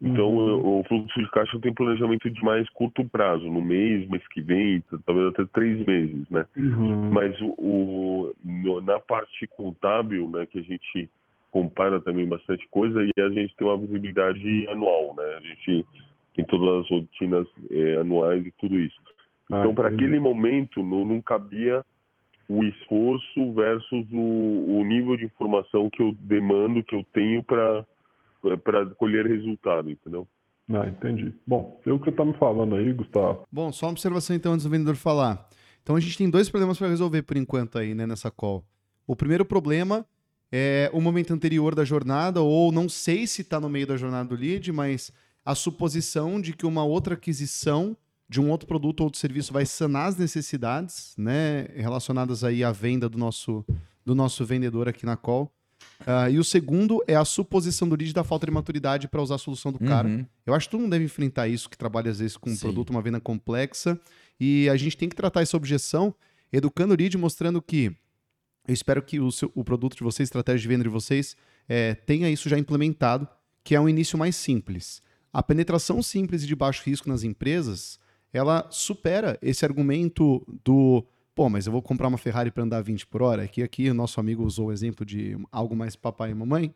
Então, Uhum. o fluxo de caixa tem planejamento de mais curto prazo, no mês, mês que vem, talvez até três meses, né? Uhum. Mas o, o- na parte contábil, né, que a gente compara também bastante coisa e a gente tem uma visibilidade anual, né? A gente tem todas as rotinas eh, anuais e tudo isso. Ah, Então, para entendi. aquele momento, não, não cabia o esforço versus o, o nível de informação que eu demando, que eu tenho para para colher resultado, entendeu? Ah, entendi. Bom, pelo que você tá me falando aí, Gustavo, Bom, só uma observação então antes do vendedor falar. Então a gente tem dois problemas para resolver por enquanto aí, né, nessa call. O primeiro problema é o momento anterior da jornada, ou não sei se está no meio da jornada do lead, mas a suposição de que uma outra aquisição de um outro produto ou outro serviço vai sanar as necessidades, né, relacionadas aí à venda do nosso, do nosso vendedor aqui na call. Ah, e o segundo é a suposição do lead da falta de maturidade para usar a solução do cara. Uhum. Eu acho que todo mundo deve enfrentar isso, que trabalha às vezes com um Sim. produto, uma venda complexa. E a gente tem que tratar essa objeção educando o lead, mostrando que eu espero que o, seu- o produto de vocês, a estratégia de venda de vocês, eh, tenha isso já implementado, que é um início mais simples. A penetração simples e de baixo risco nas empresas, ela supera esse argumento do pô, mas eu vou comprar uma Ferrari para andar 20 por hora. Aqui, aqui o nosso amigo usou o exemplo de algo mais papai e mamãe,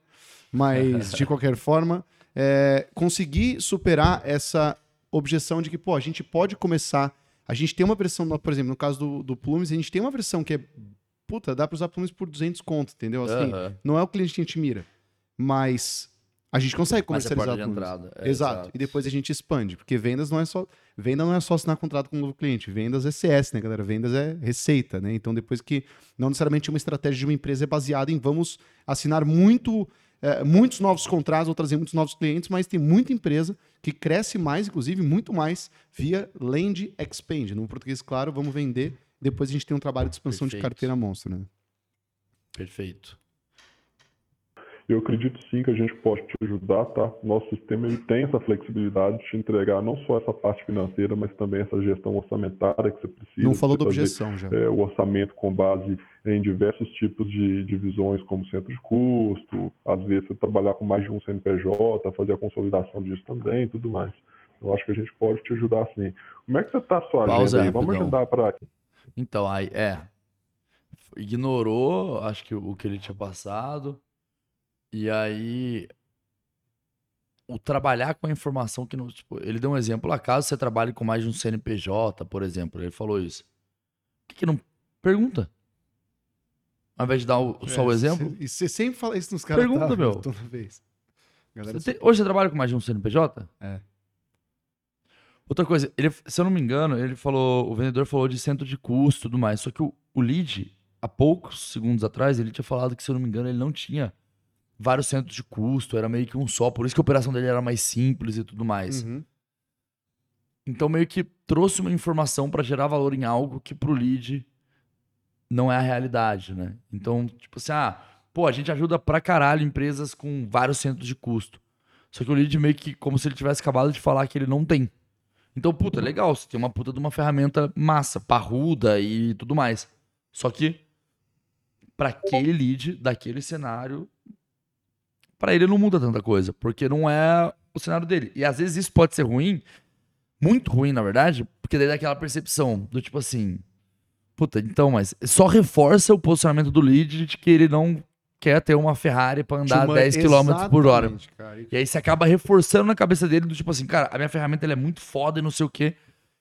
mas de qualquer forma, é, conseguir superar essa objeção de que, pô, a gente pode começar. A gente tem uma versão, por exemplo, no caso do, do Plumes, a gente tem uma versão que é. Puta, dá para usar Plumes por 200 conto, entendeu? Assim, não é o cliente que a gente mira, mas a gente consegue Mas é comercializar de Plumes. entrada. É, exato. E depois a gente expande, porque vendas não é só venda não é só assinar contrato com um novo cliente, vendas é CS, né, galera? Vendas é receita, né? Então depois que não necessariamente uma estratégia de uma empresa é baseada em vamos assinar muito é, muitos novos contratos ou trazer muitos novos clientes, mas tem muita empresa que cresce mais, inclusive muito mais via land expand. No português claro, vamos vender. Depois a gente tem um trabalho de expansão de Perfeito. carteira monstro, né? Perfeito. Eu acredito sim que a gente pode te ajudar, tá? Nosso sistema ele tem essa flexibilidade de te entregar não só essa parte financeira, mas também essa gestão orçamentária que você precisa. Não falou da objeção já. é, o orçamento com base em diversos tipos de divisões, como centro de custo, às vezes você trabalhar com mais de um CNPJ, fazer a consolidação disso também e tudo mais. Eu acho que a gente pode te ajudar sim. Como é que você está a sua Pausa agenda aí? aí, Vamos ajudar para Então, aí, é. Ignorou, acho que o que ele tinha passado. E aí. O trabalhar com a informação que não. Tipo, ele deu um exemplo lá, caso você trabalhe com mais de um CNPJ, por exemplo, ele falou isso. Por que, que não pergunta? Ao invés de dar o- só o É, exemplo. cê- E você sempre fala isso nos caras. Pergunta, tá? meu. Toda vez. Galera, Você tem- hoje você trabalha com mais de um CNPJ? É. Outra coisa, ele, se eu não me engano, ele falou, o vendedor falou de centro de custo e tudo mais. Só que o, o lead, há poucos segundos atrás, ele tinha falado que, se eu não me engano, ele não tinha vários centros de custo, era meio que um só. Por isso que a operação dele era mais simples e tudo mais. Uhum. Então, meio que trouxe uma informação para gerar valor em algo que pro lead não é a realidade, né? Então, tipo assim, ah, pô, a gente ajuda pra caralho empresas com vários centros de custo. Só que o lead meio que como se ele tivesse acabado de falar que ele não tem. Então, puta, legal, você tem uma puta de uma ferramenta massa, parruda e tudo mais. Só que pra aquele lead daquele cenário, pra ele não muda tanta coisa, porque não é o cenário dele. E às vezes isso pode ser ruim, muito ruim, na verdade, porque daí dá aquela percepção do tipo assim, puta, então, mas só reforça o posicionamento do lead de que ele não quer ter uma Ferrari pra andar Uma- 10 km por hora. Cara. E aí você acaba reforçando na cabeça dele do tipo assim, cara, a minha ferramenta é muito foda e não sei o quê.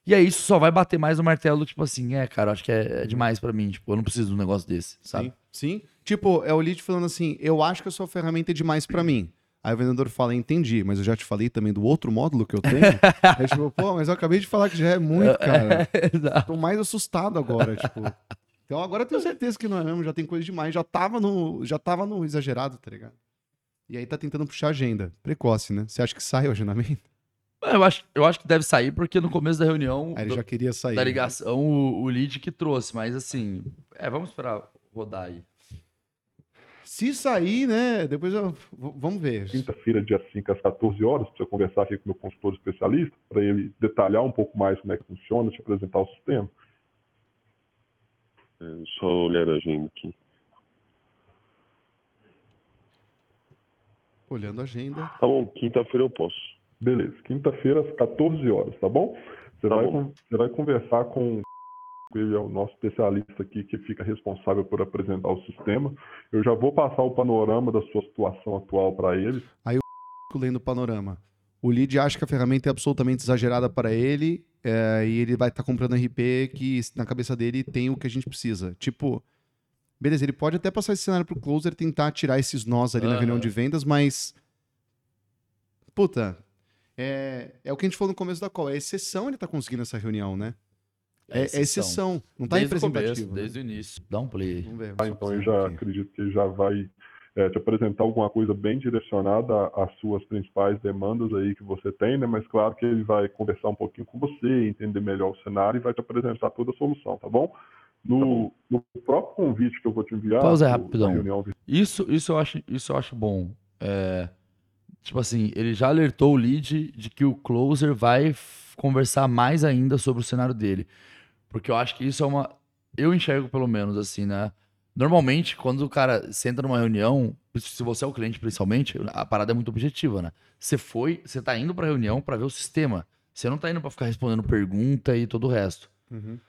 E aí isso só vai bater mais no martelo, tipo assim, é, cara, acho que é, é demais pra mim. Tipo, eu não preciso de um negócio desse, sabe? Sim. Sim. Tipo, é o lead falando assim: eu acho que a sua ferramenta é demais pra mim. Aí o vendedor fala, entendi, mas eu já te falei também do outro módulo que eu tenho. Aí, tipo, pô, mas eu acabei de falar que já é muito, cara. Exato. Tô mais assustado agora, tipo. Então agora eu tenho certeza que não é mesmo, já tem coisa demais, já tava no, já tava no exagerado, tá ligado? E aí tá tentando puxar a agenda. Precoce, né? Você acha que sai o agendamento? Eu acho, eu acho que deve sair porque no começo da reunião Aí ele do- já queria sair. da ligação, o, o lead que trouxe, mas assim, é, vamos esperar rodar aí. Se sair, né? Depois eu, vamos ver. Quinta-feira, dia 5, às 14 horas, para eu conversar aqui com o meu consultor especialista, para ele detalhar um pouco mais como é que funciona, te apresentar o sistema. É, só olhar a agenda aqui. Olhando a agenda. Tá bom, quinta-feira eu posso. Beleza, quinta-feira às 14 horas, tá bom? Você, Tá vai, bom. você vai conversar com ele é o nosso especialista aqui que fica responsável por apresentar o sistema. Eu já vou passar o panorama da sua situação atual para ele. lendo o panorama. O lead acha que a ferramenta é absolutamente exagerada para ele é, e ele vai estar comprando RP que na cabeça dele tem o que a gente precisa. Tipo, beleza, ele pode até passar esse cenário pro closer tentar tirar esses nós ali na Aham. reunião de vendas, mas. Puta. É, é o que a gente falou no começo da call. É exceção ele tá conseguindo essa reunião, né? É, é exceção. Não tá o representativo. começo, né? desde o início. Dá um play. Vamos ver. Tá? só Então eu já aqui. acredito que ele já vai é, te apresentar alguma coisa bem direcionada às suas principais demandas aí que você tem, né? Mas claro que ele vai conversar um pouquinho com você, entender melhor o cenário e vai te apresentar toda a solução, tá bom? No, no próprio convite que eu vou te enviar, Pausa rapidão. reunião Isso, isso, eu acho, isso eu acho bom. É, tipo assim, ele já alertou o lead de que o closer vai conversar mais ainda sobre o cenário dele. Porque eu acho que isso é uma. Eu enxergo pelo menos assim, né? Normalmente, quando o cara senta numa reunião, se você é o cliente principalmente, a parada é muito objetiva, né? Você foi, você tá indo pra reunião pra ver o sistema. Você não tá indo pra ficar respondendo pergunta e todo o resto. Uhum.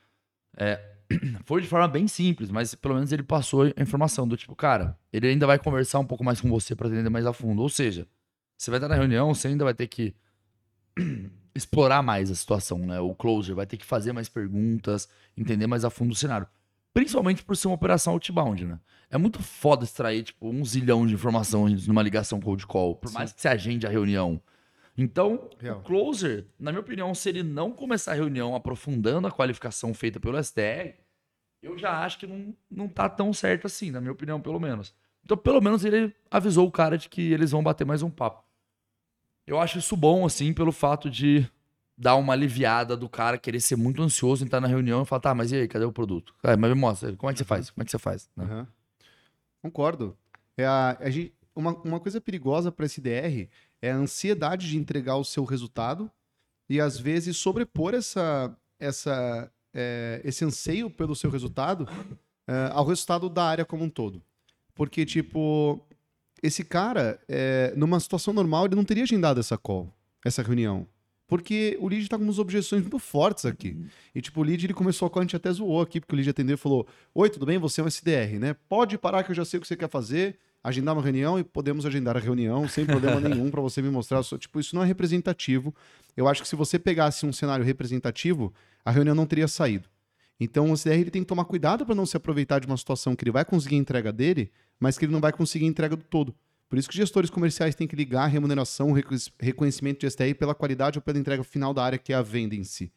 Foi de forma bem simples, mas pelo menos ele passou a informação do tipo, cara, ele ainda vai conversar um pouco mais com você para entender mais a fundo. Ou seja, você vai estar na reunião, você ainda vai ter que explorar mais a situação, né? O closer vai ter que fazer mais perguntas, entender mais a fundo o cenário. Principalmente por ser uma operação outbound, né? É muito foda extrair, tipo, um zilhão de informações numa ligação cold call, por mais que você agende a reunião. Então, Real. o closer, na minha opinião, se ele não começar a reunião aprofundando a qualificação feita pelo SDR, eu já acho que não, não tá tão certo assim, na minha opinião, pelo menos. Então, pelo menos ele avisou o cara de que eles vão bater mais um papo. Eu acho isso bom, assim, pelo fato de dar uma aliviada do cara querer ser muito ansioso estar na reunião e falar, tá, mas e aí, cadê o produto? Ah, mas me mostra, como é que você faz? Como é que você faz? Aham. Concordo. É a, a gente, uma, uma coisa perigosa para esse DR é a ansiedade de entregar o seu resultado e, às vezes, sobrepor essa, essa, é, esse anseio pelo seu resultado é, ao resultado da área como um todo. Porque, tipo, esse cara, é, numa situação normal, ele não teria agendado essa call, essa reunião. Porque o lead tá com umas objeções muito fortes aqui. E, tipo, o lead, ele começou a call, a gente até zoou aqui, porque o lead atendeu e falou: Oi, tudo bem? Você é um SDR, né? Pode parar que eu já sei o que você quer fazer, agendar uma reunião e podemos agendar a reunião sem problema nenhum para você me mostrar. sua- Tipo, isso não é representativo. Eu acho que se você pegasse um cenário representativo, a reunião não teria saído. Então o SDR ele tem que tomar cuidado para não se aproveitar de uma situação que ele vai conseguir a entrega dele, mas que ele não vai conseguir a entrega do todo. Por isso que gestores comerciais têm que ligar a remuneração, reconhecimento de STR pela qualidade ou pela entrega final da área que é a venda em si.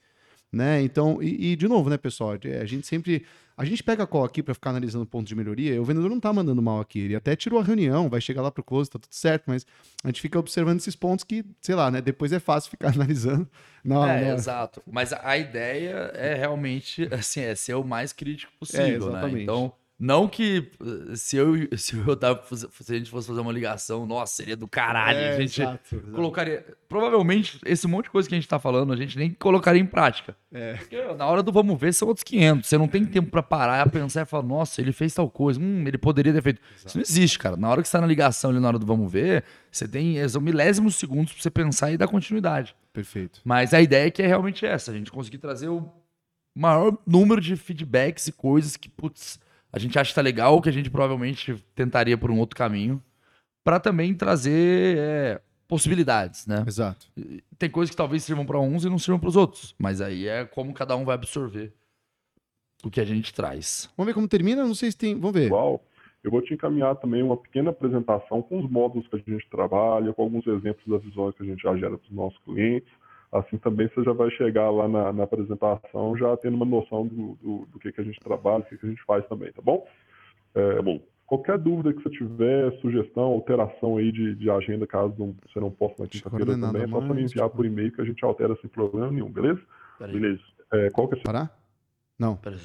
Né? Então, e, e, de novo, né, pessoal? é, A gente sempre. A gente pega a call aqui para ficar analisando pontos de melhoria. O vendedor não tá mandando mal aqui. Ele até tirou a reunião, vai chegar lá pro close, tá tudo certo, mas a gente fica observando esses pontos que, sei lá, né? Depois é fácil ficar analisando. Não, é, não- exato. Mas a ideia é realmente, assim, é ser o mais crítico possível, É, né? Então, não que uh, se eu, se eu tava, se a gente fosse fazer uma ligação, nossa, seria do caralho. É, a gente exato, exato. colocaria. Provavelmente, esse monte de coisa que a gente tá falando, a gente nem colocaria em prática. É. Porque na hora do vamos ver são outros 500. Você não tem tempo pra parar e pensar e falar, nossa, ele fez tal coisa, hum, ele poderia ter feito. Isso não existe, cara. Na hora que você tá na ligação ali na hora do vamos ver, você tem é, são milésimos segundos pra você pensar e dar continuidade. Perfeito. Mas a ideia é que é realmente essa, a gente conseguir trazer o maior número de feedbacks e coisas que, putz, a gente acha que tá legal, que a gente provavelmente tentaria por um outro caminho, para também trazer é, possibilidades, né? Exato. Tem coisas que talvez sirvam para uns e não sirvam para os outros, mas aí é como cada um vai absorver o que a gente traz. Vamos ver como termina? Não sei se tem. Vamos ver. igual, eu vou te encaminhar também uma pequena apresentação com os módulos que a gente trabalha, com alguns exemplos das visões que a gente já gera para os nossos clientes. Assim também você já vai chegar lá na, na apresentação já tendo uma noção do, do, do que, que a gente trabalha, o que, que a gente faz também, tá bom? É, Tá bom. Qualquer dúvida que você tiver, sugestão, alteração aí de, de agenda, caso não- você não possa na quinta-feira também, é só você me enviar por e-mail que a gente altera sem problema nenhum, beleza? Peraí, Beleza. É, qual que é Parar? Não. peraí,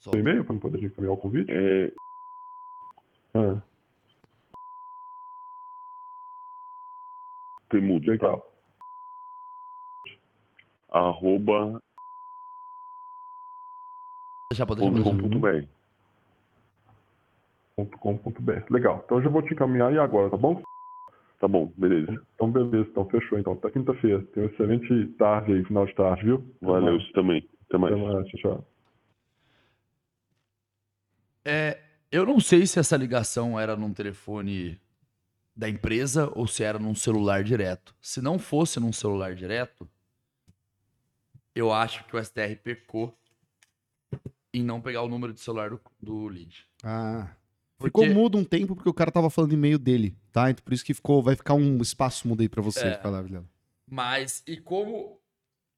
só- seu e-mail para não poder encaminhar o convite? É, Ah, Temudo, tá? legal. Arroba com.br. .com.br. Legal. Então eu já vou te encaminhar aí agora, tá bom? Tá bom, beleza. Então beleza, então fechou então. Até quinta-feira. Tenha uma excelente tarde aí, final de tarde, viu? Valeu, você também. Até mais. Até mais, tchau, tchau. É, eu não sei se essa ligação era num telefone da empresa ou se era num celular direto. Se não fosse num celular direto, eu acho que o STR pecou em não pegar o número de celular do, do lead. Ah. Porque- Ficou mudo um tempo porque o cara tava falando e-mail dele, tá? Então por isso que ficou, vai ficar um espaço mudo aí pra você. É. falar. Mas, e como.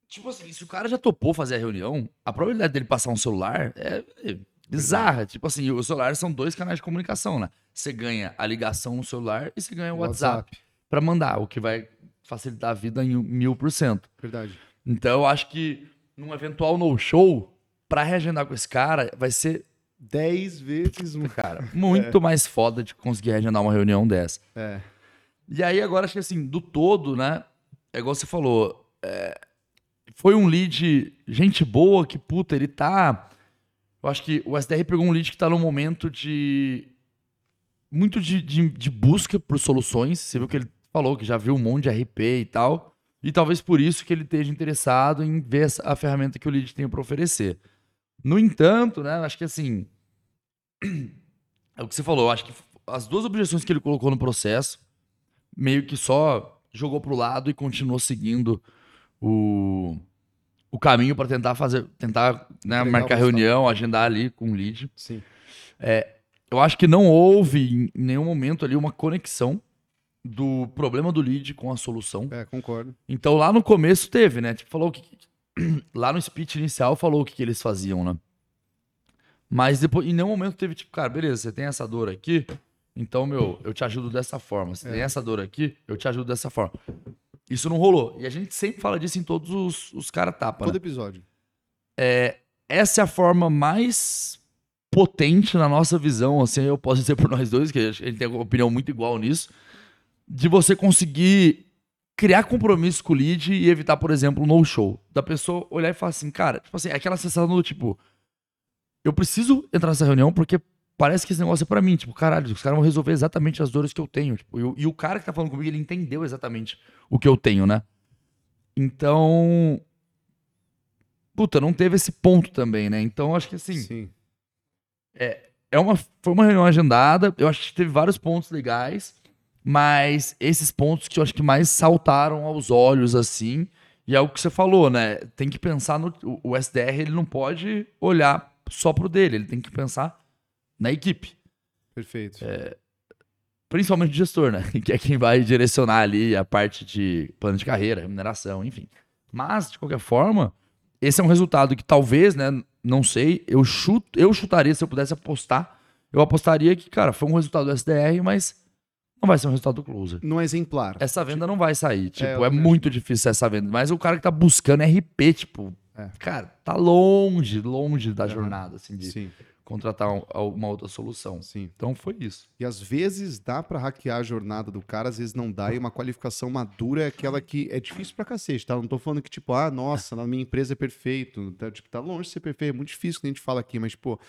Tipo assim, se o cara já topou fazer a reunião, a probabilidade dele passar um celular é, é bizarra. Tipo assim, os celulares são dois canais de comunicação, né? Você ganha a ligação no celular e você ganha o WhatsApp, pra mandar, o que vai facilitar a vida em mil por cento. Verdade. Então eu acho que num eventual no-show, pra reagendar com esse cara, vai ser, Dez vezes um. cara, muito mais foda de conseguir reagendar uma reunião dessa. É. E aí, agora, acho que assim, do todo, né? É igual você falou. é, foi um lead, gente boa, que puta, ele tá. Eu acho que o SDR pegou um lead que tá num momento de. Muito de, de, de busca por soluções. Você viu que ele falou que já viu um monte de RP e tal. E talvez por isso que ele esteja interessado em ver a ferramenta que o lead tem para oferecer. No entanto, né? Acho que assim. É o que você falou. Acho que as duas objeções que ele colocou no processo meio que só jogou pro lado e continuou seguindo o, o caminho para tentar fazer, tentar né, o marcar reunião, agendar ali com o lead. Sim. Eu acho que não houve em nenhum momento ali uma conexão do problema do lead com a solução. É, concordo. Então lá no começo teve, né? Tipo, falou que lá no speech inicial falou o que, que eles faziam, né? Mas depois, em nenhum momento teve tipo, cara, beleza, você tem essa dor aqui, então, meu, eu te ajudo dessa forma. Você tem essa dor aqui, eu te ajudo dessa forma. Isso não rolou. E a gente sempre fala disso em todos os, os cara tapa, né? Todo episódio. essa é a forma mais potente na nossa visão, assim, eu posso dizer por nós dois, que a gente tem uma opinião muito igual nisso, de você conseguir criar compromisso com o lead e evitar, por exemplo, um no-show. Da pessoa olhar e falar assim, cara, tipo assim, aquela sensação do tipo, eu preciso entrar nessa reunião porque parece que esse negócio é pra mim. Tipo, caralho, os caras vão resolver exatamente as dores que eu tenho. Tipo, e, o- e o cara que tá falando comigo, ele entendeu exatamente o que eu tenho, né? Então, puta, não teve esse ponto também, né? Então, acho que assim, Sim. é uma, foi uma reunião agendada. Eu acho que teve vários pontos legais, mas esses pontos que eu acho que mais saltaram aos olhos, assim, e é o que você falou, né? Tem que pensar no. O, SDR, ele não pode olhar só pro dele, ele tem que pensar na equipe. Perfeito. Principalmente o gestor, né? Que é quem vai direcionar ali a parte de plano de carreira, remuneração, enfim. Mas, de qualquer forma, esse é um resultado que talvez, né? Não sei, eu chuto, eu chutaria se eu pudesse apostar. Eu apostaria que, cara, foi um resultado do SDR, mas não vai ser um resultado do closer. Não é exemplar. Essa venda não vai sair. Tipo, eu é, também muito difícil essa venda. Mas o cara que tá buscando RP, tipo, É. cara, tá longe, longe da jornada, assim, de Sim, contratar um- uma outra solução. sim. Então foi isso. E às vezes dá pra hackear a jornada do cara, às vezes não dá. E uma qualificação madura é aquela que é difícil pra cacete, tá? Não tô falando que, tipo, ah, nossa, na minha empresa é perfeito. Tá, tipo, tá longe de ser perfeito. É muito difícil que a gente fala aqui, mas, tipo,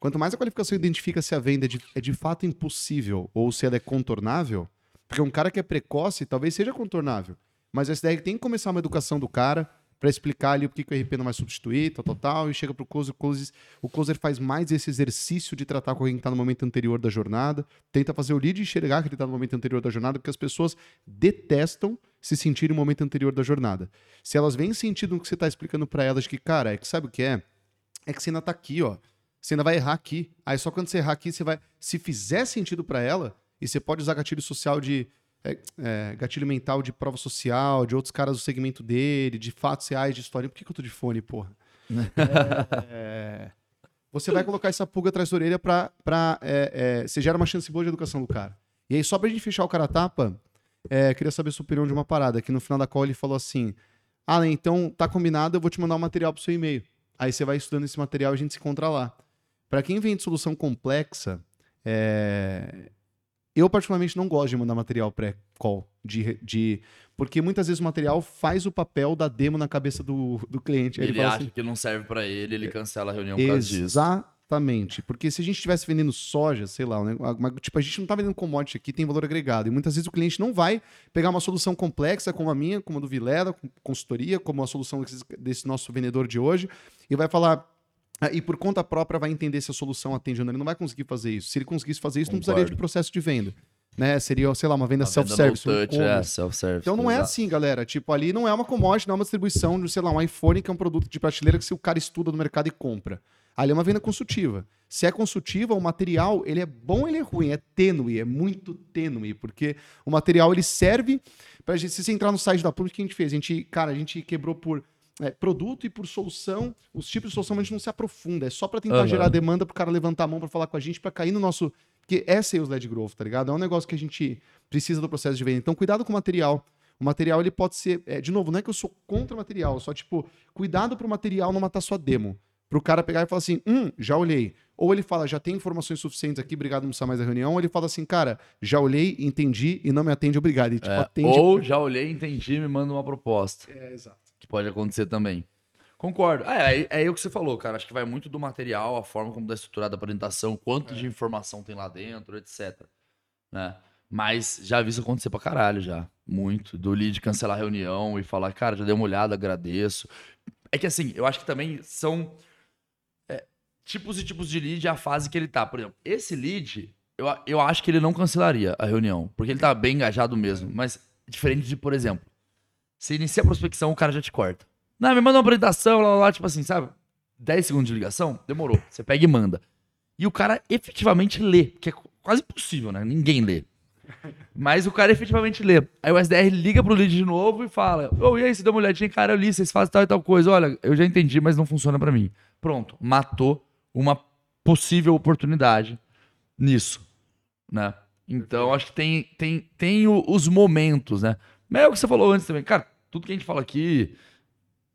quanto mais a qualificação identifica se a venda é de, é de fato impossível ou se ela é contornável, porque um cara que é precoce talvez seja contornável. Mas o SDR tem que começar uma educação do cara, para explicar ali o que, que o RP não vai substituir, tal, tal, tal, e chega closer, o closer, o closer faz mais esse exercício de tratar com alguém que tá no momento anterior da jornada, tenta fazer o lead enxergar que ele tá no momento anterior da jornada, porque as pessoas detestam se sentirem no momento anterior da jornada. Se elas veem sentido no que você tá explicando para elas, que, cara, é que sabe o que é? É que você ainda tá aqui, ó. Você ainda vai errar aqui. Aí só quando você errar aqui, você vai. Se fizer sentido para ela, e você pode usar gatilho social de é, é, gatilho mental de prova social, de outros caras do segmento dele, de fatos reais, de história. Por que, que eu tô de fone, porra? é, você vai colocar essa pulga atrás da orelha pra. pra é, é, você gera uma chance boa de educação do cara. E aí, só pra gente fechar o cara tapa, é, queria saber sua opinião de uma parada. Que no final da call ele falou assim: Ah, então tá combinado, eu vou te mandar um material pro seu e-mail. Aí você vai estudando esse material e a gente se encontra lá. Para quem vem de solução complexa, é, eu, particularmente, não gosto de mandar material pré-call. De, de, porque muitas vezes o material faz o papel da demo na cabeça do, do cliente. ele, ele acha assim, que não serve para ele, ele cancela a reunião por causa disso. Exatamente. Porque se a gente estivesse vendendo soja, sei lá, né, tipo, a gente não está vendendo commodity aqui, tem valor agregado. E muitas vezes o cliente não vai pegar uma solução complexa como a minha, como a do Vilela, com consultoria, como a solução desse nosso vendedor de hoje, e vai falar e por conta própria vai entender se a solução atende ou não. Ele não vai conseguir fazer isso. Se ele conseguisse fazer isso, Concordo. não precisaria de processo de venda. Né? Seria, sei lá, uma venda self-service. Um é, self-service. Então não é assim, galera. Tipo, ali não é uma commodity, não é uma distribuição de, sei lá, um iPhone que é um produto de prateleira que se o cara estuda no mercado e compra. Ali é uma venda consultiva. Se é consultiva, o material, ele é bom ele é ruim? É tênue, é muito tênue, porque o material ele serve para gente, se você entrar no site da Plum, o que a gente fez? A gente, cara, a gente quebrou por é, produto e por solução, os tipos de solução a gente não se aprofunda. É só para tentar uhum. gerar demanda pro cara levantar a mão para falar com a gente, para cair no nosso. Porque é sales-led growth, tá ligado? É um negócio que a gente precisa do processo de venda. Então, cuidado com o material. O material, ele pode ser. É, de novo, não é que eu sou contra o material, só tipo, cuidado pro material não matar sua demo. Pro cara pegar e falar assim, hum, já olhei. Ou ele fala, já tem informações suficientes aqui, obrigado, não precisa mais da reunião. Ou ele fala assim, cara, já olhei, entendi e não me atende, obrigado. E, tipo, é, atende... Ou já olhei, entendi me manda uma proposta. É, exato que pode acontecer também. Concordo. É, é, é o que você falou, cara. Acho que vai muito do material, a forma como está estruturada a apresentação, quanto é. de informação tem lá dentro, etc. Né? Mas já vi isso acontecer pra caralho já. Muito. Do lead cancelar a reunião e falar, cara, já dei uma olhada, agradeço. É que assim, eu acho que também são é, tipos e tipos de lead a fase que ele tá. Por exemplo, esse lead, eu, eu acho que ele não cancelaria a reunião, porque ele tá bem engajado mesmo. Mas diferente de, por exemplo, você inicia a prospecção, o cara já te corta. Não, me manda uma apresentação, lá, lá, tipo assim, sabe? 10 segundos de ligação, demorou. Você pega e manda. E o cara efetivamente lê, que é quase impossível, né? Ninguém lê. Mas o cara efetivamente lê. Aí o SDR liga pro lead de novo e fala: Ô, oh, e aí, você deu uma olhadinha, cara, eu li, vocês fazem tal e tal coisa. Olha, eu já entendi, mas não funciona para mim. Pronto, matou uma possível oportunidade nisso, né? Então, acho que tem, tem, tem os momentos, né? Mas é o que você falou antes também. Cara, tudo que a gente fala aqui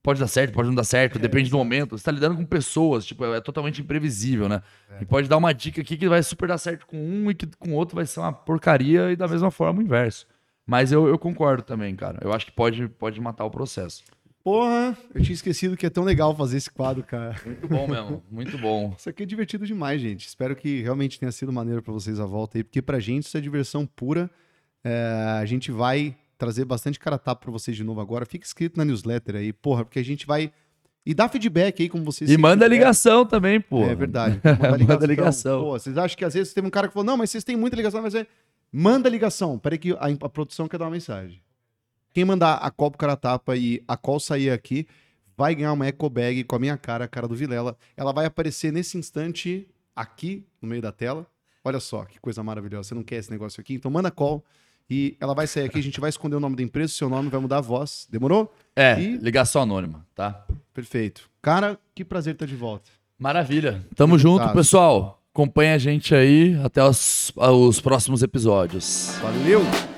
pode dar certo, pode não dar certo, é, depende do momento. Você tá lidando com pessoas, tipo, é totalmente imprevisível, né? É. E pode dar uma dica aqui que vai super dar certo com um e que com o outro vai ser uma porcaria e da mesma forma o inverso. Mas eu, eu concordo também, cara. Eu acho que pode, pode matar o processo. Porra, eu tinha esquecido que é tão legal fazer esse quadro, cara. Muito bom mesmo, muito bom. Isso aqui é divertido demais, gente. Espero que realmente tenha sido maneiro para vocês a volta aí, porque pra gente isso é diversão pura. É, a gente vai trazer bastante cara tapa pra vocês de novo agora. Fica inscrito na newsletter aí, porra, porque a gente vai. E dá feedback aí, como vocês. E manda ligação também, pô. É verdade. Manda ligação. manda ligação. Pô, vocês acham que às vezes teve um cara que falou, não, mas vocês têm muita ligação, mas é. Manda ligação. Peraí que a, a produção quer dar uma mensagem. Quem mandar a copo cara tapa e a call sair aqui, vai ganhar uma eco bag com a minha cara, a cara do Vilela. Ela vai aparecer nesse instante aqui no meio da tela. Olha só que coisa maravilhosa. Você não quer esse negócio aqui? Então manda call. E ela vai sair aqui, a gente vai esconder o nome da empresa, seu nome vai mudar a voz. Demorou? É, e... ligação anônima, tá? Perfeito. Cara, que prazer estar de volta. Maravilha. Tamo junto, pessoal. Acompanha a gente aí até os, os próximos episódios. Valeu!